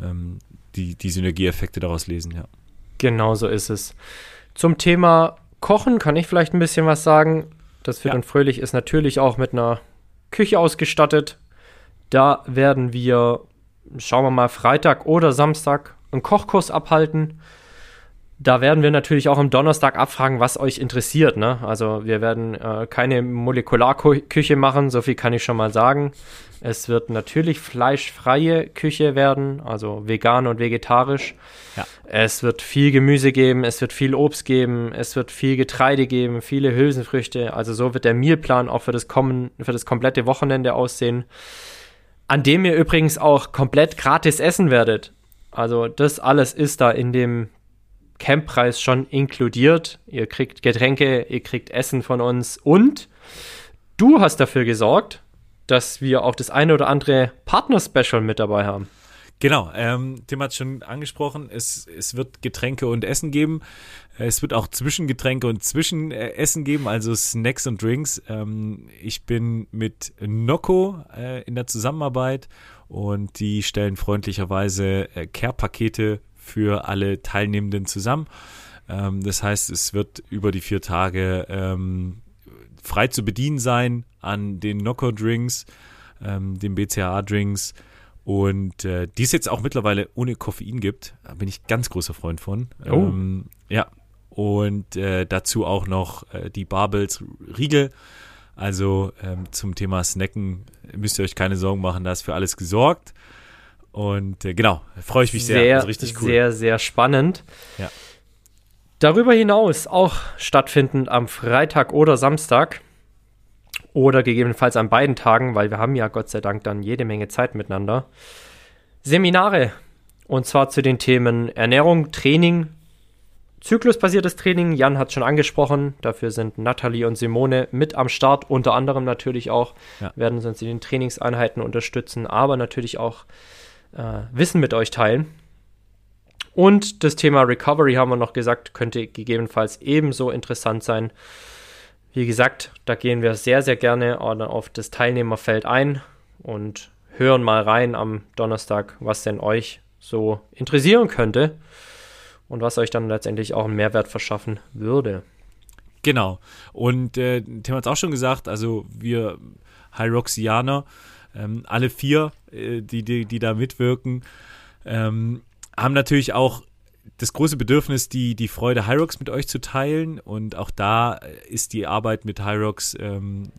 ähm, die, die Synergieeffekte daraus lesen, ja. Genau so ist es. Zum Thema Kochen kann ich vielleicht ein bisschen was sagen. Das Fit ja. und Fröhlich ist natürlich auch mit einer Küche ausgestattet. Da werden wir, schauen wir mal, Freitag oder Samstag einen Kochkurs abhalten. Da werden wir natürlich auch am Donnerstag abfragen, was euch interessiert. Ne? Also wir werden äh, keine Molekularküche machen, so viel kann ich schon mal sagen. Es wird natürlich fleischfreie Küche werden, also vegan und vegetarisch. Ja. Es wird viel Gemüse geben, es wird viel Obst geben, es wird viel Getreide geben, viele Hülsenfrüchte. Also so wird der Mealplan auch für das, kommen, für das komplette Wochenende aussehen. An dem ihr übrigens auch komplett gratis essen werdet. Also das alles ist da in dem Camppreis schon inkludiert. Ihr kriegt Getränke, ihr kriegt Essen von uns und du hast dafür gesorgt, dass wir auch das eine oder andere Partner-Special mit dabei haben. Genau, ähm, Tim hat schon angesprochen, es, es wird Getränke und Essen geben. Es wird auch Zwischengetränke und Zwischenessen geben, also Snacks und Drinks. Ähm, ich bin mit Noco äh, in der Zusammenarbeit und die stellen freundlicherweise äh, Care-Pakete für alle Teilnehmenden zusammen. Ähm, das heißt, es wird über die vier Tage ähm, frei zu bedienen sein an den Noco Drinks, ähm, den BCAA Drinks und äh, die es jetzt auch mittlerweile ohne Koffein gibt. Da bin ich ganz großer Freund von. Oh. Ähm, ja. Und äh, dazu auch noch äh, die Barbels Riegel. Also ähm, zum Thema Snacken müsst ihr euch keine Sorgen machen, da ist für alles gesorgt. Und äh, genau, freue ich mich sehr. Sehr, also richtig cool. sehr, sehr spannend. Ja. Darüber hinaus auch stattfindend am Freitag oder Samstag oder gegebenenfalls an beiden Tagen, weil wir haben ja Gott sei Dank dann jede Menge Zeit miteinander. Seminare und zwar zu den Themen Ernährung, Training, zyklusbasiertes Training. Jan hat schon angesprochen, dafür sind Nathalie und Simone mit am Start, unter anderem natürlich auch, ja. werden sie uns in den Trainingseinheiten unterstützen, aber natürlich auch äh, Wissen mit euch teilen. Und das Thema Recovery haben wir noch gesagt, könnte gegebenenfalls ebenso interessant sein. Wie gesagt, da gehen wir sehr, sehr gerne auf das Teilnehmerfeld ein und hören mal rein am Donnerstag, was denn euch so interessieren könnte und was euch dann letztendlich auch einen Mehrwert verschaffen würde. Genau. Und äh, Tim hat es auch schon gesagt, also wir Hyroxianer, ähm, alle vier, äh, die, die, die da mitwirken, ähm, haben natürlich auch das große Bedürfnis, die, die Freude Hyrox mit euch zu teilen. Und auch da ist die Arbeit mit Hyrox ähm,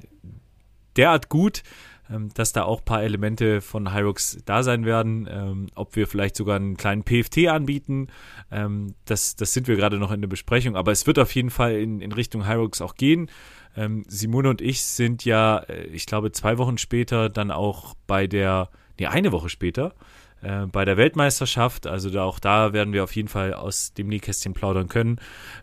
derart gut, ähm, dass da auch ein paar Elemente von Hyrox da sein werden. Ähm, ob wir vielleicht sogar einen kleinen PFT anbieten, ähm, das, das sind wir gerade noch in der Besprechung. Aber es wird auf jeden Fall in, in Richtung Hyrox auch gehen. Ähm, Simone und ich sind ja, äh, ich glaube, zwei Wochen später dann auch bei der, nee, eine Woche später, äh, bei der Weltmeisterschaft. Also da, auch da werden wir auf jeden Fall aus dem Nähkästchen plaudern können,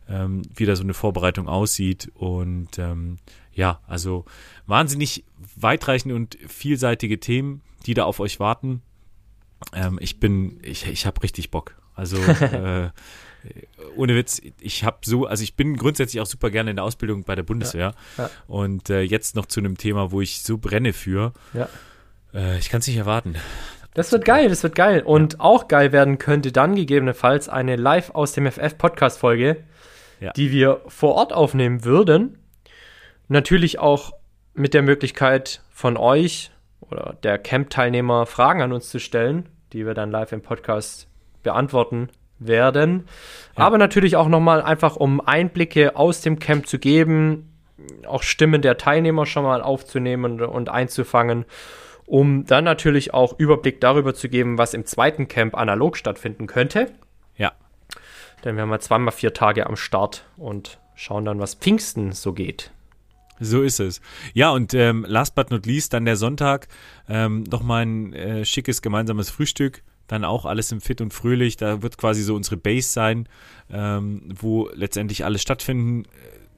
ähm, wie da so eine Vorbereitung aussieht. Und ähm, ja, also wahnsinnig weitreichende und vielseitige Themen, die da auf euch warten. Ähm, ich bin, ich, ich habe richtig Bock. Also [LAUGHS] äh, ohne Witz, ich habe so, also ich bin grundsätzlich auch super gerne in der Ausbildung bei der Bundeswehr ja, ja. und äh, jetzt noch zu einem Thema, wo ich so brenne für. Ja. Äh, ich kann es nicht erwarten. Das wird geil, das wird geil. Und auch geil werden könnte dann gegebenenfalls eine Live aus dem FF Podcast Folge, die wir vor Ort aufnehmen würden. Natürlich auch mit der Möglichkeit von euch oder der Camp-Teilnehmer Fragen an uns zu stellen, die wir dann live im Podcast beantworten werden. Ja. Aber natürlich auch nochmal einfach, um Einblicke aus dem Camp zu geben, auch Stimmen der Teilnehmer schon mal aufzunehmen und einzufangen um dann natürlich auch Überblick darüber zu geben, was im zweiten Camp analog stattfinden könnte. Ja. Denn wir haben ja zweimal vier Tage am Start und schauen dann, was Pfingsten so geht. So ist es. Ja, und ähm, last but not least, dann der Sonntag, ähm, nochmal ein äh, schickes gemeinsames Frühstück. Dann auch alles im Fit und Fröhlich. Da wird quasi so unsere Base sein, ähm, wo letztendlich alles stattfinden äh,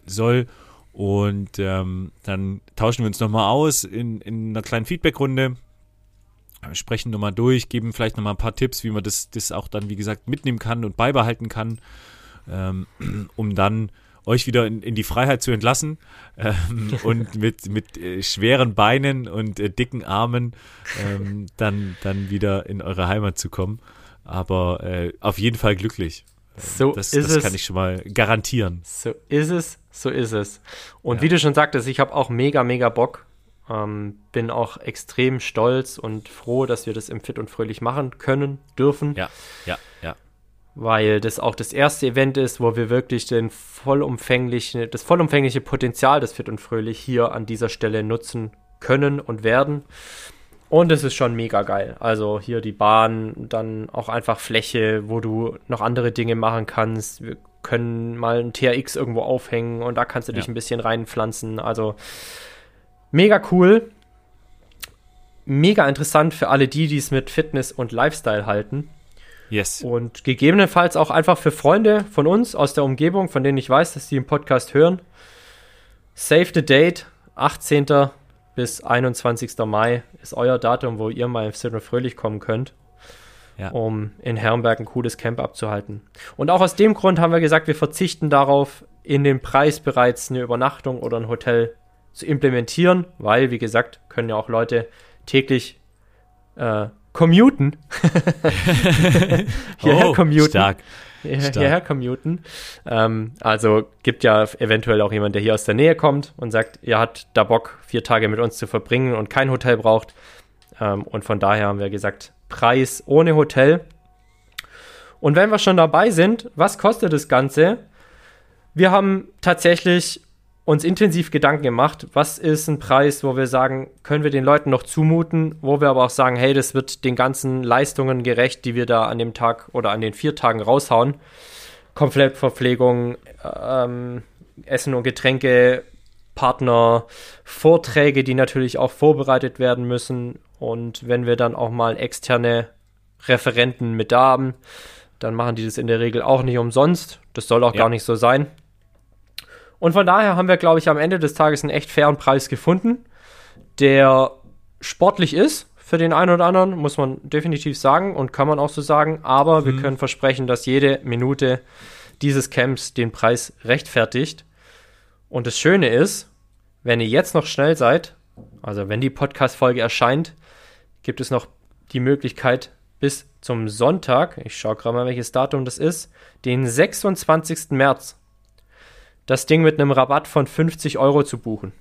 soll. Und ähm, dann tauschen wir uns nochmal aus in, in einer kleinen Feedbackrunde, sprechen nochmal durch, geben vielleicht nochmal ein paar Tipps, wie man das, das auch dann, wie gesagt, mitnehmen kann und beibehalten kann, ähm, [CLEARS THROAT] um dann euch wieder in, in die Freiheit zu entlassen ähm, [LAUGHS] und mit, mit äh, schweren Beinen und äh, dicken Armen ähm, dann, dann wieder in eure Heimat zu kommen. Aber äh, auf jeden Fall glücklich. So das, ist das es. kann ich schon mal garantieren. So ist es, so ist es. Und ja. wie du schon sagtest, ich habe auch mega, mega Bock. Ähm, bin auch extrem stolz und froh, dass wir das im Fit und Fröhlich machen können, dürfen. Ja, ja, ja. Weil das auch das erste Event ist, wo wir wirklich den vollumfänglichen, das vollumfängliche Potenzial des Fit und Fröhlich hier an dieser Stelle nutzen können und werden. Und es ist schon mega geil. Also hier die Bahn, dann auch einfach Fläche, wo du noch andere Dinge machen kannst. Wir können mal ein TRX irgendwo aufhängen und da kannst du dich ja. ein bisschen reinpflanzen. Also mega cool. Mega interessant für alle die, die es mit Fitness und Lifestyle halten. Yes. Und gegebenenfalls auch einfach für Freunde von uns aus der Umgebung, von denen ich weiß, dass die im Podcast hören. Save the date, 18 bis 21. Mai ist euer Datum, wo ihr mal im Sinne fröhlich kommen könnt. ja. um in Herrenberg ein cooles Camp abzuhalten. Und auch aus dem Grund haben wir gesagt, wir verzichten darauf, in den Preis bereits eine Übernachtung oder ein Hotel zu implementieren, weil, wie gesagt, können ja auch Leute täglich äh, commuten. [LAUGHS] hierher oh, commuten. Stark. Stark. Hierher commuten. Ähm, also gibt ja eventuell auch jemand, der hier aus der Nähe kommt und sagt, ihr hat da Bock, vier Tage mit uns zu verbringen und kein Hotel braucht. Ähm, und von daher haben wir gesagt, Preis ohne Hotel. Und wenn wir schon dabei sind, was kostet das Ganze? Wir haben tatsächlich uns intensiv Gedanken gemacht, was ist ein Preis, wo wir sagen, können wir den Leuten noch zumuten, wo wir aber auch sagen, hey, das wird den ganzen Leistungen gerecht, die wir da an dem Tag oder an den vier Tagen raushauen. Komplettverpflegung, ähm, Essen und Getränke, Partner, Vorträge, die natürlich auch vorbereitet werden müssen. Und wenn wir dann auch mal externe Referenten mit da haben, dann machen die das in der Regel auch nicht umsonst. Das soll auch ja. gar nicht so sein. Und von daher haben wir, glaube ich, am Ende des Tages einen echt fairen Preis gefunden, der sportlich ist für den einen oder anderen, muss man definitiv sagen und kann man auch so sagen. Aber mhm. wir können versprechen, dass jede Minute dieses Camps den Preis rechtfertigt. Und das Schöne ist, wenn ihr jetzt noch schnell seid, also wenn die Podcast-Folge erscheint, gibt es noch die Möglichkeit, bis zum Sonntag, ich schaue gerade mal, welches Datum das ist, den 26. März das Ding mit einem Rabatt von 50 Euro zu buchen.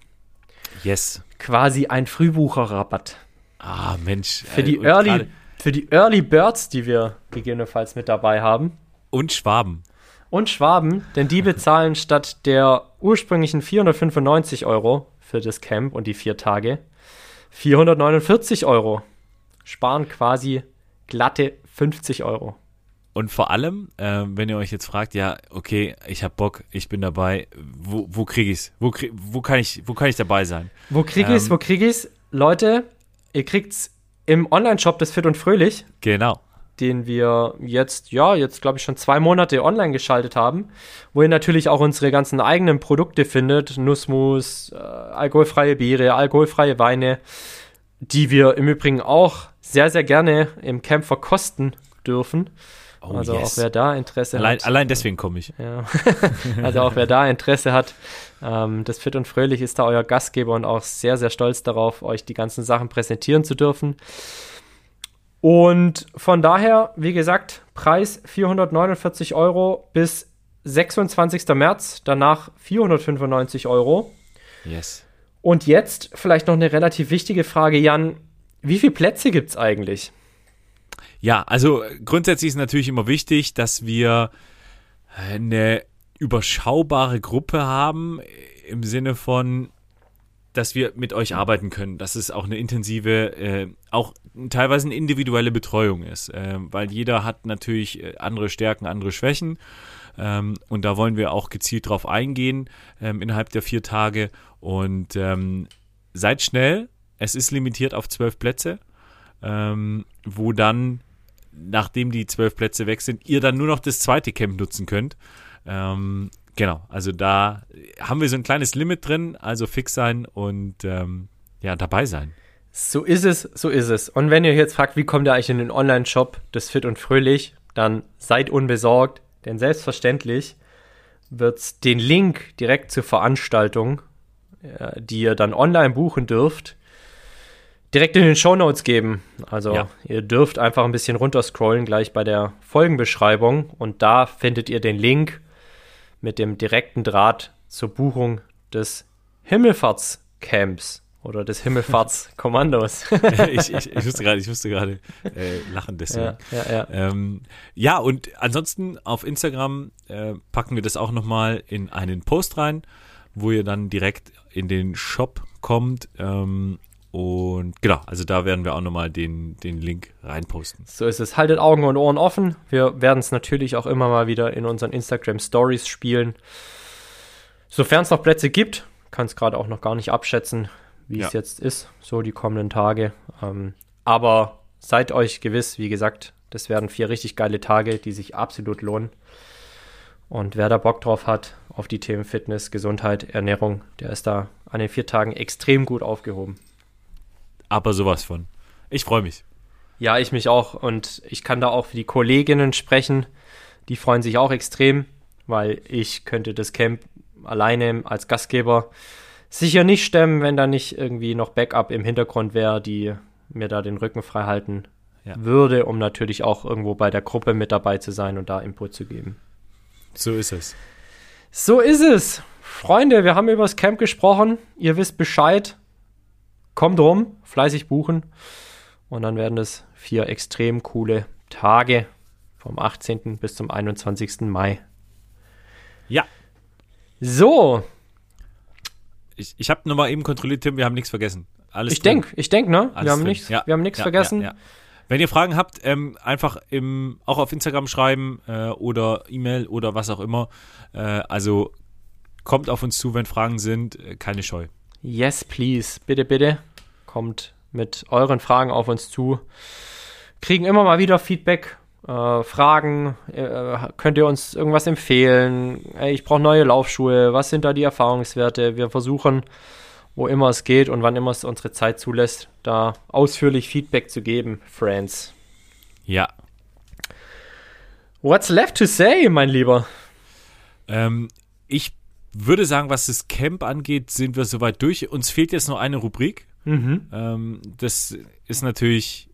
Yes. Quasi ein Frühbucherrabatt. Ah, Mensch. Für die, äh, Early, für die Early Birds, die wir gegebenenfalls mit dabei haben. Und Schwaben. Und Schwaben, denn die bezahlen [LAUGHS] statt der ursprünglichen 495 Euro für das Camp und die vier Tage 449 Euro. Sparen quasi glatte 50 Euro. Und vor allem, äh, wenn ihr euch jetzt fragt, ja, okay, ich hab Bock, ich bin dabei, wo, wo krieg ich's? Wo, krieg, wo, kann ich, wo kann ich dabei sein? Wo krieg ähm, ich's? Wo krieg ich's? Leute, ihr kriegt's im Online-Shop des Fit und Fröhlich. Genau. Den wir jetzt, ja, jetzt glaube ich schon zwei Monate online geschaltet haben, wo ihr natürlich auch unsere ganzen eigenen Produkte findet: Nussmus, äh, alkoholfreie Biere, alkoholfreie Weine, die wir im Übrigen auch sehr, sehr gerne im Camp verkosten dürfen. Oh, also yes. auch wer da Interesse allein, hat. Allein deswegen komme ich. Ja. [LAUGHS] also auch wer da Interesse hat, ähm, das Fit und Fröhlich ist da euer Gastgeber und auch sehr, sehr stolz darauf, euch die ganzen Sachen präsentieren zu dürfen. Und von daher, wie gesagt, Preis 449 Euro bis 26. März, danach 495 Euro. Yes. Und jetzt vielleicht noch eine relativ wichtige Frage, Jan. Wie viele Plätze gibt es eigentlich? Ja, also grundsätzlich ist natürlich immer wichtig, dass wir eine überschaubare Gruppe haben im Sinne von, dass wir mit euch arbeiten können, dass es auch eine intensive, äh, auch teilweise eine individuelle Betreuung ist, äh, weil jeder hat natürlich äh, andere Stärken, andere Schwächen ähm, und da wollen wir auch gezielt drauf eingehen ähm, innerhalb der vier Tage und ähm, seid schnell, es ist limitiert auf zwölf Plätze, ähm, wo dann nachdem die zwölf Plätze weg sind, ihr dann nur noch das zweite Camp nutzen könnt. Ähm, genau, also da haben wir so ein kleines Limit drin, also fix sein und ähm, ja, dabei sein. So ist es, so ist es. Und wenn ihr jetzt fragt, wie kommt ihr eigentlich in den Online-Shop des Fit und Fröhlich, dann seid unbesorgt, denn selbstverständlich wird es den Link direkt zur Veranstaltung, äh, die ihr dann online buchen dürft, direkt in den Show Notes geben. Also ja. ihr dürft einfach ein bisschen runterscrollen gleich bei der Folgenbeschreibung und da findet ihr den Link mit dem direkten Draht zur Buchung des Himmelfahrtscamps oder des Himmelfahrtskommandos. [LAUGHS] ich, ich, ich wusste gerade, ich wusste gerade äh, lachen deswegen. Ja, ja, ja. Ähm, ja, und ansonsten auf Instagram äh, packen wir das auch nochmal in einen Post rein, wo ihr dann direkt in den Shop kommt ähm, und genau, also da werden wir auch nochmal den, den Link reinposten. So ist es. Haltet Augen und Ohren offen. Wir werden es natürlich auch immer mal wieder in unseren Instagram Stories spielen. Sofern es noch Plätze gibt, kann es gerade auch noch gar nicht abschätzen, wie ja. es jetzt ist, so die kommenden Tage. Ähm, aber seid euch gewiss, wie gesagt, das werden vier richtig geile Tage, die sich absolut lohnen. Und wer da Bock drauf hat, auf die Themen Fitness, Gesundheit, Ernährung, der ist da an den vier Tagen extrem gut aufgehoben aber sowas von. Ich freue mich. Ja, ich mich auch. Und ich kann da auch für die Kolleginnen sprechen. Die freuen sich auch extrem, weil ich könnte das Camp alleine als Gastgeber sicher nicht stemmen, wenn da nicht irgendwie noch Backup im Hintergrund wäre, die mir da den Rücken frei halten ja. würde, um natürlich auch irgendwo bei der Gruppe mit dabei zu sein und da Input zu geben. So ist es. So ist es. Freunde, wir haben über das Camp gesprochen. Ihr wisst Bescheid. Kommt rum, fleißig buchen. Und dann werden es vier extrem coole Tage vom 18. bis zum 21. Mai. Ja. So. Ich, ich habe nochmal eben kontrolliert, Tim, wir haben nichts vergessen. Alles ich denke, ich denke, ne? Alles wir haben nichts ja. Wir ja, vergessen. Ja, Wenn ihr Fragen habt, ähm, einfach im, auch auf Instagram schreiben äh, oder E-Mail oder was auch immer. Äh, also kommt auf uns zu, wenn Fragen sind. Äh, keine Scheu. Yes, please. Bitte, bitte. Kommt mit euren Fragen auf uns zu. Kriegen immer mal wieder Feedback, äh, Fragen. Äh, könnt ihr uns irgendwas empfehlen? Ey, ich brauche neue Laufschuhe. Was sind da die Erfahrungswerte? Wir versuchen, wo immer es geht und wann immer es unsere Zeit zulässt, da ausführlich Feedback zu geben, Friends. Ja. What's left to say, mein Lieber? Ähm, ich würde sagen, was das Camp angeht, sind wir soweit durch. Uns fehlt jetzt noch eine Rubrik. Mhm. Ähm, das ist natürlich,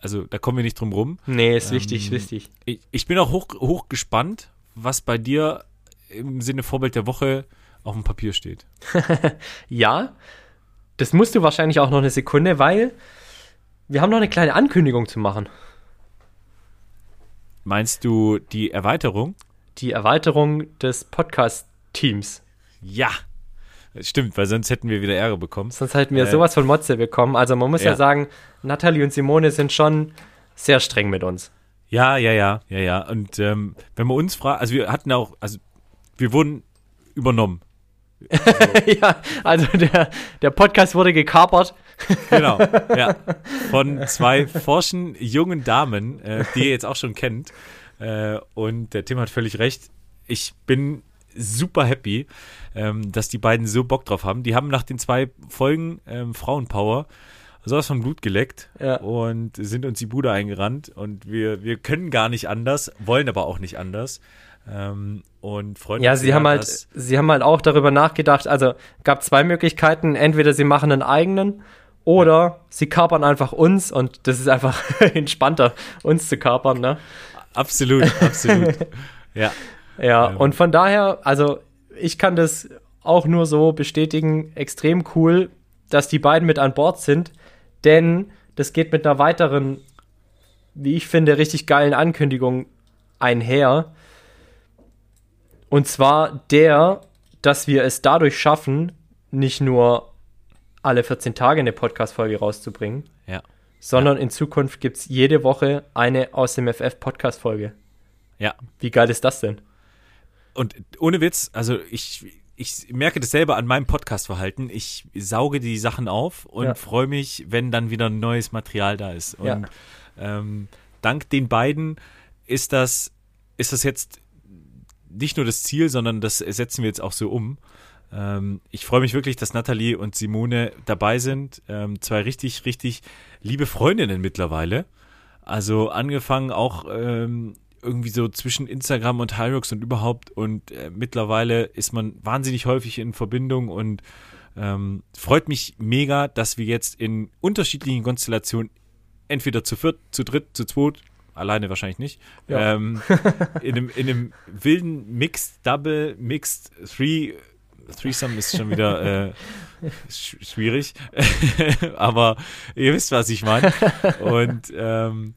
also da kommen wir nicht drum rum. Nee, ist ähm, wichtig, wichtig. Ich, ich, bin auch hoch, hoch gespannt, was bei dir im Sinne Vorbild der Woche auf dem Papier steht. [LAUGHS] ja, das musst du wahrscheinlich auch noch eine Sekunde, weil wir haben noch eine kleine Ankündigung zu machen. Meinst du die Erweiterung? Die Erweiterung des Podcast-Teams. Ja, Stimmt, weil sonst hätten wir wieder Ärger bekommen. Sonst hätten wir äh, sowas von Motze bekommen. Also man muss ja. ja sagen, Nathalie und Simone sind schon sehr streng mit uns. Ja, ja, ja, ja, ja. Und ähm, wenn man uns fragt, also wir hatten auch, also wir wurden übernommen. Also, [LAUGHS] ja, also der, der Podcast wurde gekapert. genau, [LAUGHS] ja. Von zwei forschen jungen Damen, äh, die ihr jetzt auch schon kennt. Äh, und der Tim hat völlig recht. Ich bin super happy, ähm, dass die beiden so Bock drauf haben. Die haben nach den zwei Folgen ähm, Frauenpower sowas von Blut geleckt ja. und sind uns die Bude eingerannt und wir, wir können gar nicht anders, wollen aber auch nicht anders. Ähm, und freuen ja, uns. Ja, sie haben halt, sie haben halt auch darüber nachgedacht, also gab zwei Möglichkeiten, entweder sie machen einen eigenen oder ja. sie kapern einfach uns und das ist einfach [LAUGHS] entspannter, uns zu kapern, ne? Absolut, absolut. [LAUGHS] ja. Ja, und von daher, also ich kann das auch nur so bestätigen, extrem cool, dass die beiden mit an Bord sind, denn das geht mit einer weiteren, wie ich finde, richtig geilen Ankündigung einher. Und zwar der, dass wir es dadurch schaffen, nicht nur alle 14 Tage eine Podcast-Folge rauszubringen, ja. sondern ja. in Zukunft gibt es jede Woche eine aus dem FF-Podcast-Folge. Ja. Wie geil ist das denn? Und ohne Witz, also ich, ich merke das selber an meinem Podcast-Verhalten. Ich sauge die Sachen auf und ja. freue mich, wenn dann wieder neues Material da ist. Und ja. ähm, dank den beiden ist das, ist das jetzt nicht nur das Ziel, sondern das setzen wir jetzt auch so um. Ähm, ich freue mich wirklich, dass Nathalie und Simone dabei sind. Ähm, zwei richtig, richtig liebe Freundinnen mittlerweile. Also angefangen auch ähm, irgendwie so zwischen Instagram und Hyrox und überhaupt. Und äh, mittlerweile ist man wahnsinnig häufig in Verbindung und ähm, freut mich mega, dass wir jetzt in unterschiedlichen Konstellationen entweder zu viert, zu dritt, zu zweit, alleine wahrscheinlich nicht, ja. ähm, [LAUGHS] in, einem, in einem wilden Mixed Double, Mixed Three, Threesome ist schon wieder äh, schwierig, [LAUGHS] aber ihr wisst, was ich meine [LAUGHS] und ähm,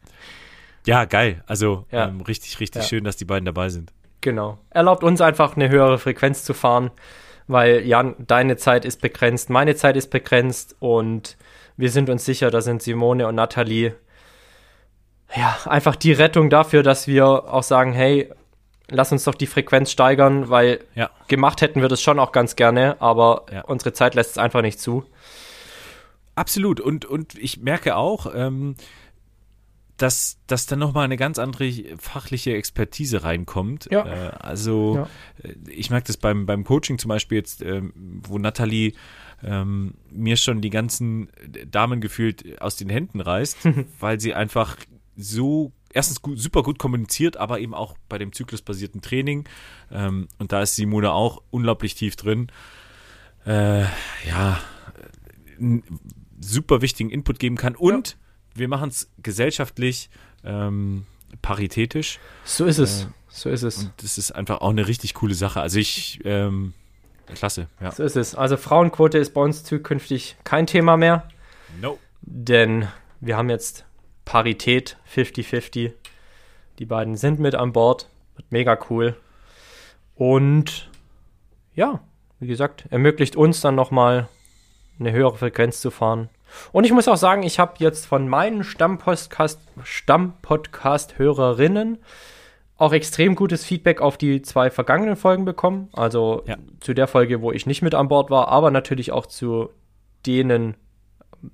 ja, geil. Also ja. ähm, richtig, richtig ja. schön, dass die beiden dabei sind. Genau. Erlaubt uns einfach eine höhere Frequenz zu fahren, weil Jan, deine Zeit ist begrenzt, meine Zeit ist begrenzt und wir sind uns sicher, da sind Simone und Nathalie ja einfach die Rettung dafür, dass wir auch sagen, hey, lass uns doch die Frequenz steigern, weil ja. gemacht hätten wir das schon auch ganz gerne, aber ja. unsere Zeit lässt es einfach nicht zu. Absolut. Und, und ich merke auch, ähm, dass, dass dann nochmal eine ganz andere fachliche Expertise reinkommt. Ja. Äh, also Ja. äh, ich merke das beim, beim Coaching zum Beispiel jetzt, ähm, wo Nathalie ähm, mir schon die ganzen Damen gefühlt aus den Händen reißt, [LAUGHS] weil sie einfach so erstens gut, super gut kommuniziert, aber eben auch bei dem zyklusbasierten Training. Ähm, und da ist Simone auch unglaublich tief drin. Äh, ja, einen super wichtigen Input geben kann. Und wir machen es gesellschaftlich ähm, paritätisch. So ist es. Äh, so ist es. Und das ist einfach auch eine richtig coole Sache. Also ich, ähm, klasse, ja. So ist es. Also Frauenquote ist bei uns zukünftig kein Thema mehr, No. denn wir haben jetzt Parität 50-50. Die beiden sind mit an Bord. Wird mega cool. Und ja, wie gesagt, ermöglicht uns dann nochmal eine höhere Frequenz zu fahren. Und ich muss auch sagen, ich habe jetzt von meinen Stammpodcast- Stammpodcast-Hörerinnen auch extrem gutes Feedback auf die zwei vergangenen Folgen bekommen. Also Ja. zu der Folge, wo ich nicht mit an Bord war, aber natürlich auch zu denen,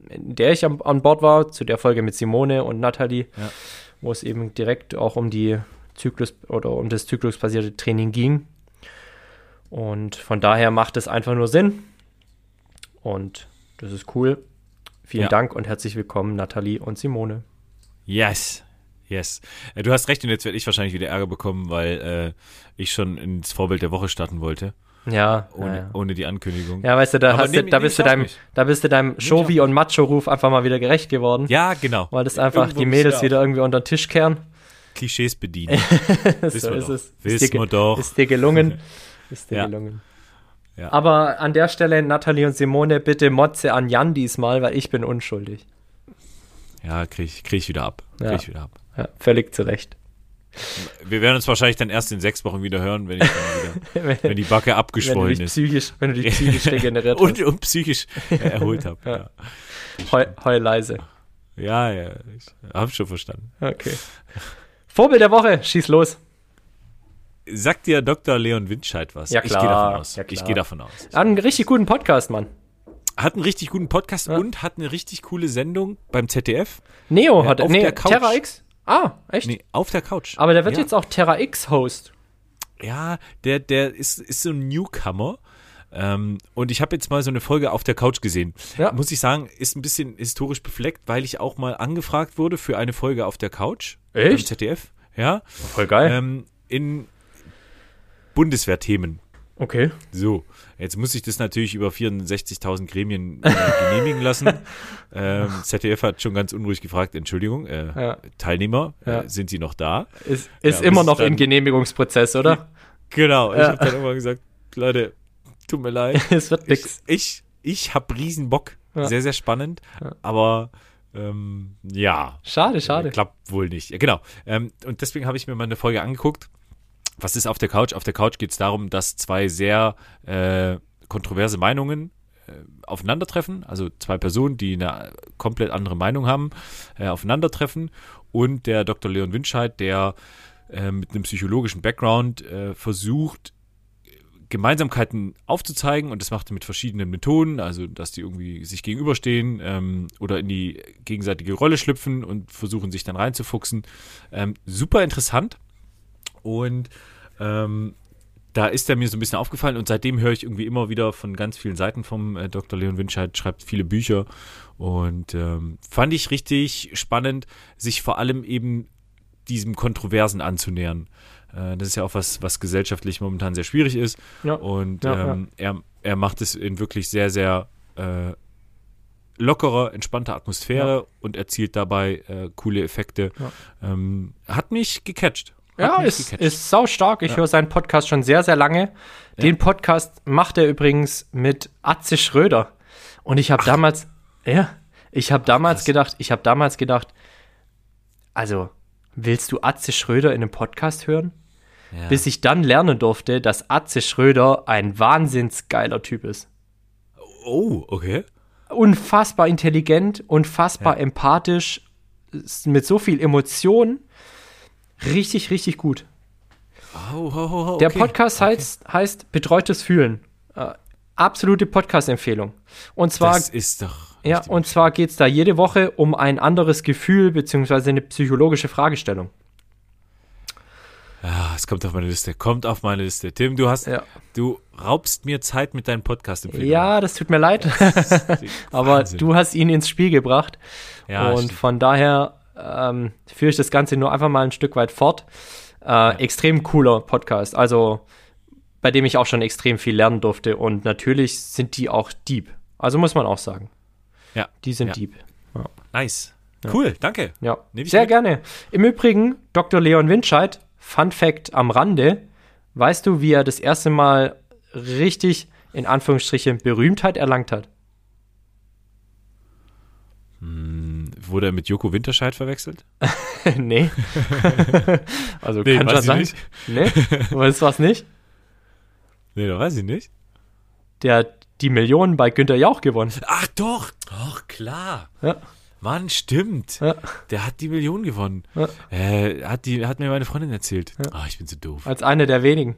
in der ich am, an Bord war, zu der Folge mit Simone und Nathalie, Ja. wo es eben direkt auch um die Zyklus oder um das zyklusbasierte Training ging. Und von daher macht es einfach nur Sinn. Und das ist cool. Vielen Ja. Dank und herzlich willkommen, Nathalie und Simone. Yes. Yes. Äh, Du hast recht und jetzt werde ich wahrscheinlich wieder Ärger bekommen, weil äh, ich schon ins Vorbild der Woche starten wollte, Ja, ohne, ja, ohne die Ankündigung. ja weißt du, da, hast du, nehm- da, nehm bist du deinem, mich. da bist du deinem Chauvi- und Macho-Ruf einfach mal wieder gerecht geworden. Ja, genau. Weil das einfach Irgendwo die Mädels wieder irgendwie unter den Tisch kehren. Klischees bedienen. [LAUGHS] so ist doch. es. Ist Wissen dir, wir doch. ist dir gelungen. [LAUGHS] Ist dir Ja. gelungen. Ja. Aber an der Stelle, Nathalie und Simone, bitte Motze an Jan diesmal, weil ich bin unschuldig. Ja, krieg, ich- krieg ich wieder ab. Krieg Ja. ich wieder ab. Ja, völlig zu Recht. Wir werden uns wahrscheinlich dann erst in sechs Wochen wieder hören, wenn, ich dann wieder, [LAUGHS] wenn die Backe wenn, abgeschwollen dich ist. psychisch, wenn du dich psychisch [LAUGHS] regeneriert Und, hast. und psychisch erholt habe. Ja. Ja. Heu, heul leise. ja, ja, ich habe schon verstanden. Okay. Vorbild der Woche, schieß los. Sagt dir Dr. Leon Windscheid was? Ja, Ich klar. gehe davon aus. Ja, ich gehe davon aus. Hat einen richtig guten Podcast, Mann. Hat einen richtig guten Podcast Ja. und hat eine richtig coole Sendung beim ZDF. Neo Ja, hat auf nee, der Couch. Terra X. Ah, echt? Nee, auf der Couch. Aber der wird jetzt auch Terra X Host. Ja, der, der ist, ist so ein Newcomer. Ähm, und ich habe jetzt mal so eine Folge auf der Couch gesehen. Ja. Muss ich sagen, ist ein bisschen historisch befleckt, weil ich auch mal angefragt wurde für eine Folge auf der Couch. Echt? Beim ZDF. Ja. Voll geil. Ähm, in Bundeswehrthemen. okay. So, jetzt muss ich das natürlich über 64.000 Gremien äh, genehmigen lassen. [LAUGHS] Ähm, ZDF hat schon ganz unruhig gefragt, Entschuldigung, äh, Ja. Teilnehmer, Ja. äh, sind Sie noch da? Ist, ist Ja, immer noch im Genehmigungsprozess, oder? [LAUGHS] Genau, ich habe dann immer gesagt, Leute, tut mir leid. [LAUGHS] es wird Ich, nix. ich, ich habe riesen Bock. Sehr, sehr spannend. Aber ähm, ja, Schade, schade. klappt wohl nicht. Genau. Ähm, und deswegen habe ich mir mal eine Folge angeguckt. Was ist auf der Couch? Auf der Couch geht es darum, dass zwei sehr äh, kontroverse Meinungen äh, aufeinandertreffen. Also zwei Personen, die eine komplett andere Meinung haben, äh, aufeinandertreffen. Und der Dr. Leon Winscheid, der äh, mit einem psychologischen Background äh, versucht, Gemeinsamkeiten aufzuzeigen und das macht er mit verschiedenen Methoden, also dass die irgendwie sich gegenüberstehen ähm, oder in die gegenseitige Rolle schlüpfen und versuchen sich dann reinzufuchsen. Ähm, super interessant und ähm, da ist er mir so ein bisschen aufgefallen und seitdem höre ich irgendwie immer wieder von ganz vielen Seiten vom äh, Dr. Leon Winscheid, schreibt viele Bücher und ähm, fand ich richtig spannend, sich vor allem eben diesem Kontroversen anzunähern. Äh, das ist ja auch was, was gesellschaftlich momentan sehr schwierig ist. Ja. Und Ja, ähm, Er, er macht es in wirklich sehr, sehr äh, lockerer, entspannter Atmosphäre und erzielt dabei äh, coole Effekte. Ja. Ähm, hat mich gecatcht. Ja, ist, gecatcht. ist sau stark. Ich Ja. höre seinen Podcast schon sehr, sehr lange. Den Podcast macht er übrigens mit Atze Schröder. Und ich habe damals, ja, ich habe damals krass. gedacht, ich habe damals gedacht, also willst du Atze Schröder in einem Podcast hören? ja. Bis ich dann lernen durfte, dass Atze Schröder ein wahnsinnsgeiler Typ ist. Oh, okay. Unfassbar intelligent, unfassbar empathisch, mit so viel Emotion. Richtig, richtig gut. Oh, oh, oh, oh, Der okay. Podcast Okay. heißt, heißt Betreutes Fühlen. Äh, absolute Podcast-Empfehlung. Und zwar Das ist doch. Ja, und zwar geht es da jede Woche um ein anderes Gefühl beziehungsweise eine psychologische Fragestellung. Ja, es kommt auf meine Liste. Kommt auf meine Liste. Tim, du hast, ja. du raubst mir Zeit mit deinem podcast Ja, das tut mir leid. [LAUGHS] Aber du hast ihn ins Spiel gebracht. Ja, und stimmt. von daher ähm, führe ich das Ganze nur einfach mal ein Stück weit fort. Äh, ja. Extrem cooler Podcast. Also, bei dem ich auch schon extrem viel lernen durfte. Und natürlich sind die auch deep. Also muss man auch sagen. Ja. Die sind ja. deep. Ja. Nice. Cool, danke. Ja, sehr mit. gerne. Im Übrigen, Dr. Leon Winscheid Fun Fact am Rande. Weißt du, wie er das erste Mal richtig, in Anführungsstrichen, Berühmtheit erlangt hat? Hm, wurde er mit Joko Winterscheid verwechselt? [LAUGHS] nee. [LAUGHS] also nee, kann schon sein. Nicht. Nee, weißt du was nicht? Nee, da weiß ich nicht. Der hat die Millionen bei Günter Jauch gewonnen. Ach doch, doch, klar. Ja. Mann, stimmt. Ja. Der hat die Million gewonnen. Ja. Äh, hat, die, hat mir meine Freundin erzählt. Ja. oh, ich bin so doof. Als einer der wenigen.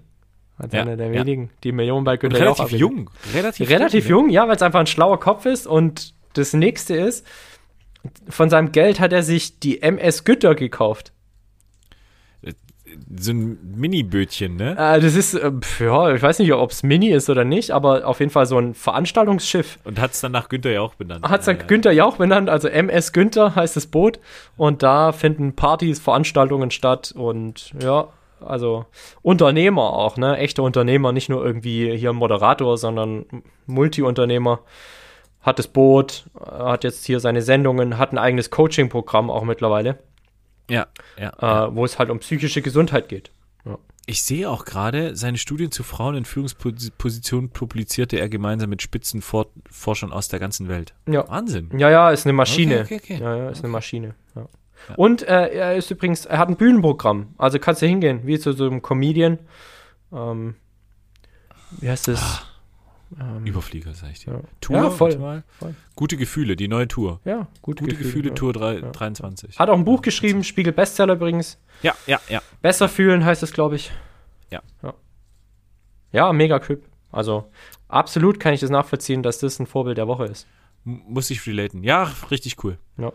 Als einer der wenigen, die Millionen bei Günter Relativ Jauch jung. Relativ, relativ jung, jung ja, weil es einfach ein schlauer Kopf ist. Und das nächste ist, von seinem Geld hat er sich die MS Gütter gekauft so ein Mini-Bötchen, ne? Äh, das ist, äh, ja, ich weiß nicht, ob es Mini ist oder nicht, aber auf jeden Fall so ein Veranstaltungsschiff. Und hat es dann nach Günther Jauch benannt. Hat es dann ja, Günther Jauch benannt, also MS Günther heißt das Boot. Und da finden Partys, Veranstaltungen statt und ja, also Unternehmer auch, ne? Echte Unternehmer, nicht nur irgendwie hier ein Moderator, sondern Multi-Unternehmer. Hat das Boot, hat jetzt hier seine Sendungen, hat ein eigenes Coaching-Programm auch mittlerweile. Ja, ja, äh. Wo es halt um psychische Gesundheit geht. Ja. Ich sehe auch gerade, seine Studien zu Frauen in Führungspositionen publizierte er gemeinsam mit Spitzenforschern aus der ganzen Welt. Ja. Wahnsinn. Ja, ja, ist eine Maschine. Okay, okay, okay. Ja, ja, ist eine Maschine. Ja. Und äh, er ist übrigens, er hat ein Bühnenprogramm. Also kannst du hingehen, wie zu so einem Comedian. Ähm, wie heißt das? Ähm, Überflieger, sag ich dir. Ja. Tour, ja, voll, voll, Gute Gefühle, die neue Tour. Ja, gute, gute Gefühle, Gefühle, Tour 3, ja. 23. Hat auch ein Buch geschrieben, Spiegel Bestseller übrigens. Ja, ja, ja. Besser fühlen heißt es, glaube ich. Ja. ja. Ja, mega Typ. Also absolut kann ich das nachvollziehen, dass das ein Vorbild der Woche ist. M muss ich relaten. Ja, richtig cool. Ja.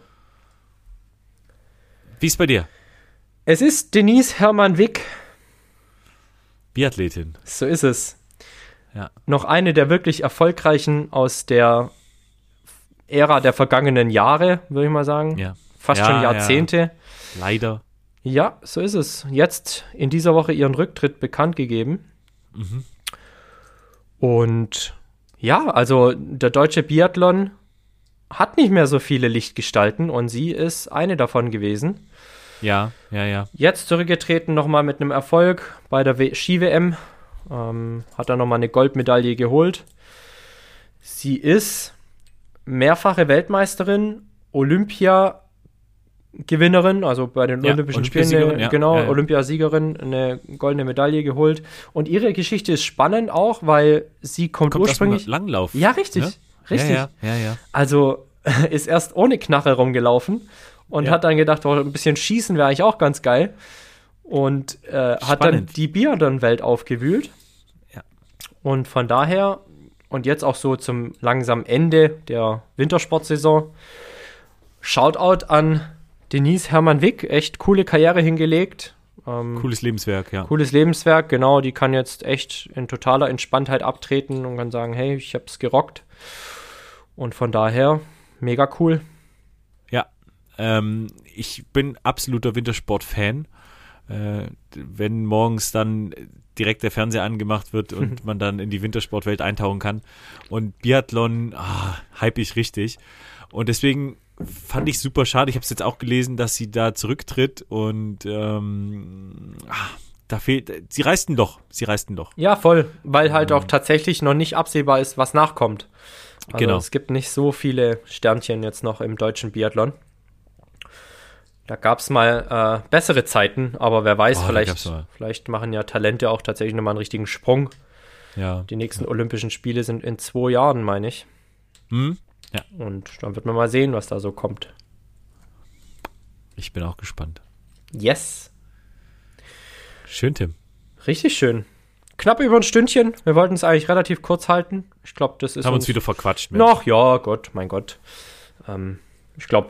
Wie ist bei dir? Es ist Denise Hermann Wick. Biathletin. So ist es. Ja. Noch eine der wirklich erfolgreichen aus der Ära der vergangenen Jahre, würde ich mal sagen. Ja. Fast ja, schon Jahrzehnte. Ja. Leider. Ja, so ist es. Jetzt in dieser Woche ihren Rücktritt bekannt gegeben. Mhm. Und ja, also der deutsche Biathlon hat nicht mehr so viele Lichtgestalten und sie ist eine davon gewesen. Ja, ja, ja. Jetzt zurückgetreten nochmal mit einem Erfolg bei der Ski-WM ähm, hat dann nochmal eine Goldmedaille geholt. Sie ist mehrfache Weltmeisterin, Olympia-Gewinnerin, also bei den ja, Olympischen Spielen, ja, genau, ja, Olympiasiegerin, eine goldene Medaille geholt. Und ihre Geschichte ist spannend auch, weil sie kommt, kommt ursprünglich. Langlauf. Ja, richtig. Ne? Richtig. Also [LAUGHS] ist erst ohne Knarre rumgelaufen und hat dann gedacht, oh, ein bisschen schießen wäre eigentlich auch ganz geil und äh, hat dann die Biathlon-Welt aufgewühlt. Ja. Und von daher, und jetzt auch so zum langsamen Ende der Wintersportsaison, Shoutout an Denise Hermann-Wick, echt coole Karriere hingelegt. Ähm, cooles Lebenswerk, ja. Cooles Lebenswerk, genau. Die kann jetzt echt in totaler Entspanntheit abtreten und kann sagen, hey, ich hab's gerockt. Und von daher, mega cool. Ja, ähm, ich bin absoluter Wintersport-Fan äh, wenn morgens dann direkt der Fernseher angemacht wird und [LAUGHS] man dann in die Wintersportwelt eintauchen kann. Und Biathlon ah, hype ich richtig. Und deswegen fand ich super schade. Ich habe es jetzt auch gelesen, dass sie da zurücktritt und ähm, ah, da fehlt, sie reisten doch, sie reisten doch. Ja, voll, weil halt ähm, auch tatsächlich noch nicht absehbar ist, was nachkommt. Also genau. Es gibt nicht so viele Sternchen jetzt noch im deutschen Biathlon. Da gab es mal äh, bessere Zeiten, aber wer weiß, oh, vielleicht, vielleicht machen ja Talente auch tatsächlich nochmal einen richtigen Sprung. Ja. Die nächsten ja. Olympischen Spiele sind in zwei Jahren, meine ich. Hm? Ja. Und dann wird man mal sehen, was da so kommt. Ich bin auch gespannt. Yes. Schön, Tim. Richtig schön. knapp über ein Stündchen. Wir wollten es eigentlich relativ kurz halten. Ich glaube, das ist. Haben uns, uns wieder verquatscht. Mensch. Noch, ja, Gott, mein Gott. Ähm, ich glaube,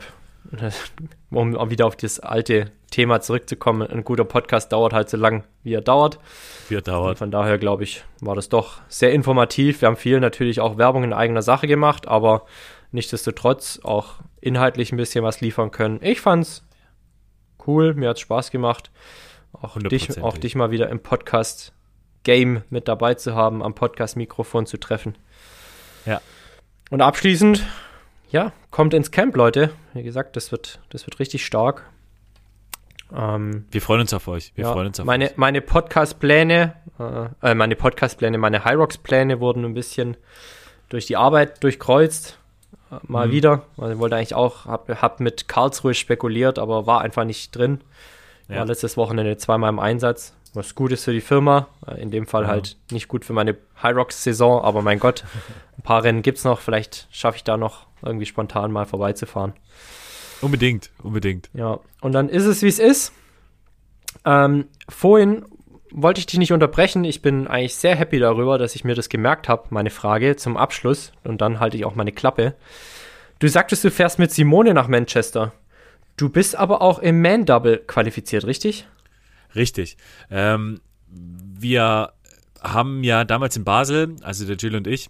[LAUGHS] um wieder auf das alte Thema zurückzukommen, ein guter Podcast dauert halt so lang, wie er dauert. Wie er dauert. Und von daher, glaube ich, war das doch sehr informativ. Wir haben viel natürlich auch Werbung in eigener Sache gemacht, aber nichtsdestotrotz auch inhaltlich ein bisschen was liefern können. Ich fand's cool, mir hat's Spaß gemacht. Auch dich, auch dich mal wieder im Podcast Game mit dabei zu haben, am Podcast-Mikrofon zu treffen. Ja. Und abschließend, ja, kommt ins Camp, Leute. Wie gesagt, das wird, das wird richtig stark. Ähm, wir freuen uns auf euch. Wir ja, freuen uns auf meine, euch. Meine Podcast-Pläne, äh, äh meine Podcast-Pläne, meine Hyrox-Pläne wurden ein bisschen durch die Arbeit durchkreuzt. Äh, mal mhm. wieder. Also ich wollte eigentlich auch, hab, hab mit Karlsruhe spekuliert, aber war einfach nicht drin. Ja. War letztes Wochenende zweimal im Einsatz was gut ist für die Firma. Äh, in dem Fall ja. halt nicht gut für meine High Rocks Saison, aber mein Gott, ein paar Rennen gibt es noch. Vielleicht schaffe ich da noch irgendwie spontan mal vorbeizufahren. Unbedingt, unbedingt. Ja, und dann ist es, wie es ist. Ähm, vorhin wollte ich dich nicht unterbrechen. Ich bin eigentlich sehr happy darüber, dass ich mir das gemerkt habe, meine Frage zum Abschluss. Und dann halte ich auch meine Klappe. Du sagtest, du fährst mit Simone nach Manchester. Du bist aber auch im Man-Double qualifiziert, richtig? Richtig. Ähm, wir haben ja damals in Basel, also der Jill und ich,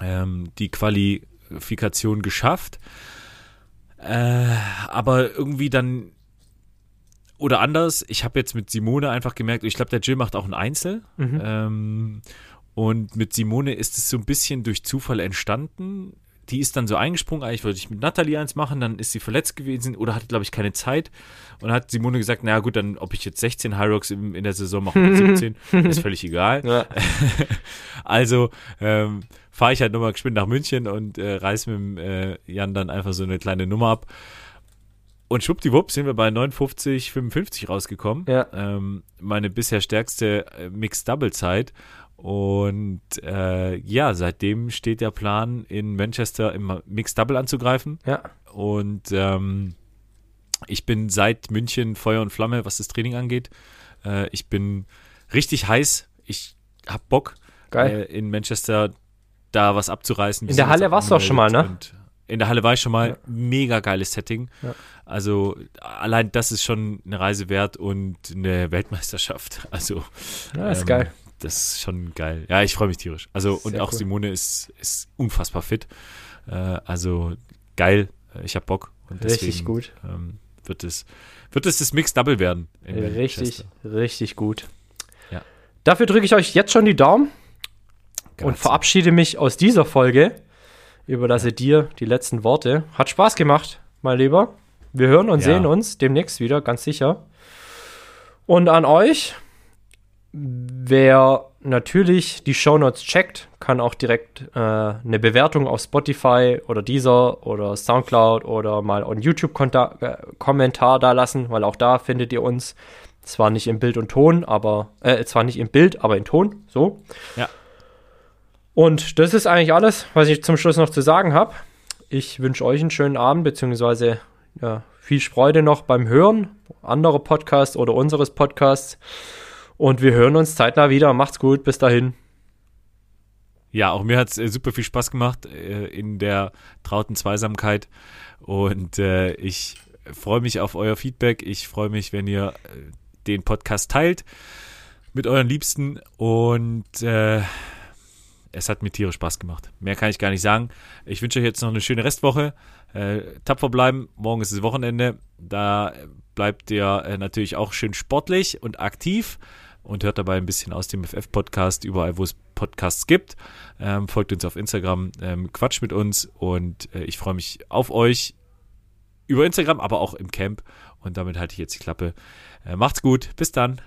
ähm, die Qualifikation geschafft. Äh, aber irgendwie dann oder anders, ich habe jetzt mit Simone einfach gemerkt, ich glaube, der Jill macht auch ein Einzel. Mhm. Ähm, und mit Simone ist es so ein bisschen durch Zufall entstanden die ist dann so eingesprungen, eigentlich wollte ich mit Natalie eins machen, dann ist sie verletzt gewesen oder hatte, glaube ich, keine Zeit. Und hat Simone gesagt, naja gut, dann ob ich jetzt 16 High Rocks in, in der Saison mache oder [LAUGHS] 17, ist völlig egal. Ja. [LAUGHS] also ähm, fahre ich halt nochmal geschwind nach München und äh, reiß mit dem, äh, Jan dann einfach so eine kleine Nummer ab. Und schwuppdiwupp sind wir bei 59, 55 rausgekommen. Ja. Ähm, meine bisher stärkste äh, Mixed-Double-Zeit. Und äh, ja, seitdem steht der Plan, in Manchester im Mixed Double anzugreifen. Ja. Und ähm, ich bin seit München Feuer und Flamme, was das Training angeht. Äh, ich bin richtig heiß. Ich hab Bock, Geil. Äh, in Manchester da was abzureißen. In der Halle warst du auch schon mal, ne? in der Halle war ich schon mal. Ja. Mega geiles Setting. Ja. Also allein das ist schon eine Reise wert und eine Weltmeisterschaft. [LAUGHS] Also ja, ist ähm, geil das ist schon geil. Ja, ich freue mich tierisch. Also, Sehr und auch cool. Simone ist, ist unfassbar fit. Äh, also, geil. Ich habe Bock. Und deswegen, richtig gut. Ähm, wird es, wird es das Mix-Double werden. richtig, richtig gut. Ja. Dafür drücke ich euch jetzt schon die Daumen Ganz und verabschiede mich aus dieser Folge. Überlasse ja. dir die letzten Worte. Hat Spaß gemacht, mein Lieber. Wir hören und ja. sehen uns demnächst wieder, ganz sicher. Und an euch, Wer natürlich die Shownotes checkt, kann auch direkt äh, eine Bewertung auf Spotify oder Deezer oder Soundcloud oder mal on YouTube äh, Kommentar da lassen, weil auch da findet ihr uns zwar nicht im Bild und Ton, aber äh, zwar nicht im Bild, aber in Ton, so. Ja. Und das ist eigentlich alles, was ich zum Schluss noch zu sagen habe. Ich wünsche euch einen schönen Abend, beziehungsweise ja, viel Freude noch beim Hören anderer Podcasts oder unseres Podcasts. Und wir hören uns zeitnah wieder. Macht's gut. Bis dahin. Ja, auch mir hat es äh, super viel Spaß gemacht äh, in der trauten Zweisamkeit. Und äh, ich freue mich auf euer Feedback. Ich freue mich, wenn ihr äh, den Podcast teilt mit euren Liebsten. Und äh, es hat mir tierisch Spaß gemacht. Mehr kann ich gar nicht sagen. Ich wünsche euch jetzt noch eine schöne Restwoche. Äh, tapfer bleiben. Morgen ist das Wochenende. Da bleibt ihr natürlich auch schön sportlich und aktiv und hört dabei ein bisschen aus dem FF-Podcast überall, wo es Podcasts gibt. Ähm, folgt uns auf Instagram, ähm, quatscht mit uns und äh, ich freue mich auf euch über Instagram, aber auch im Camp. Und damit halte ich jetzt die Klappe. Äh, macht's gut, bis dann.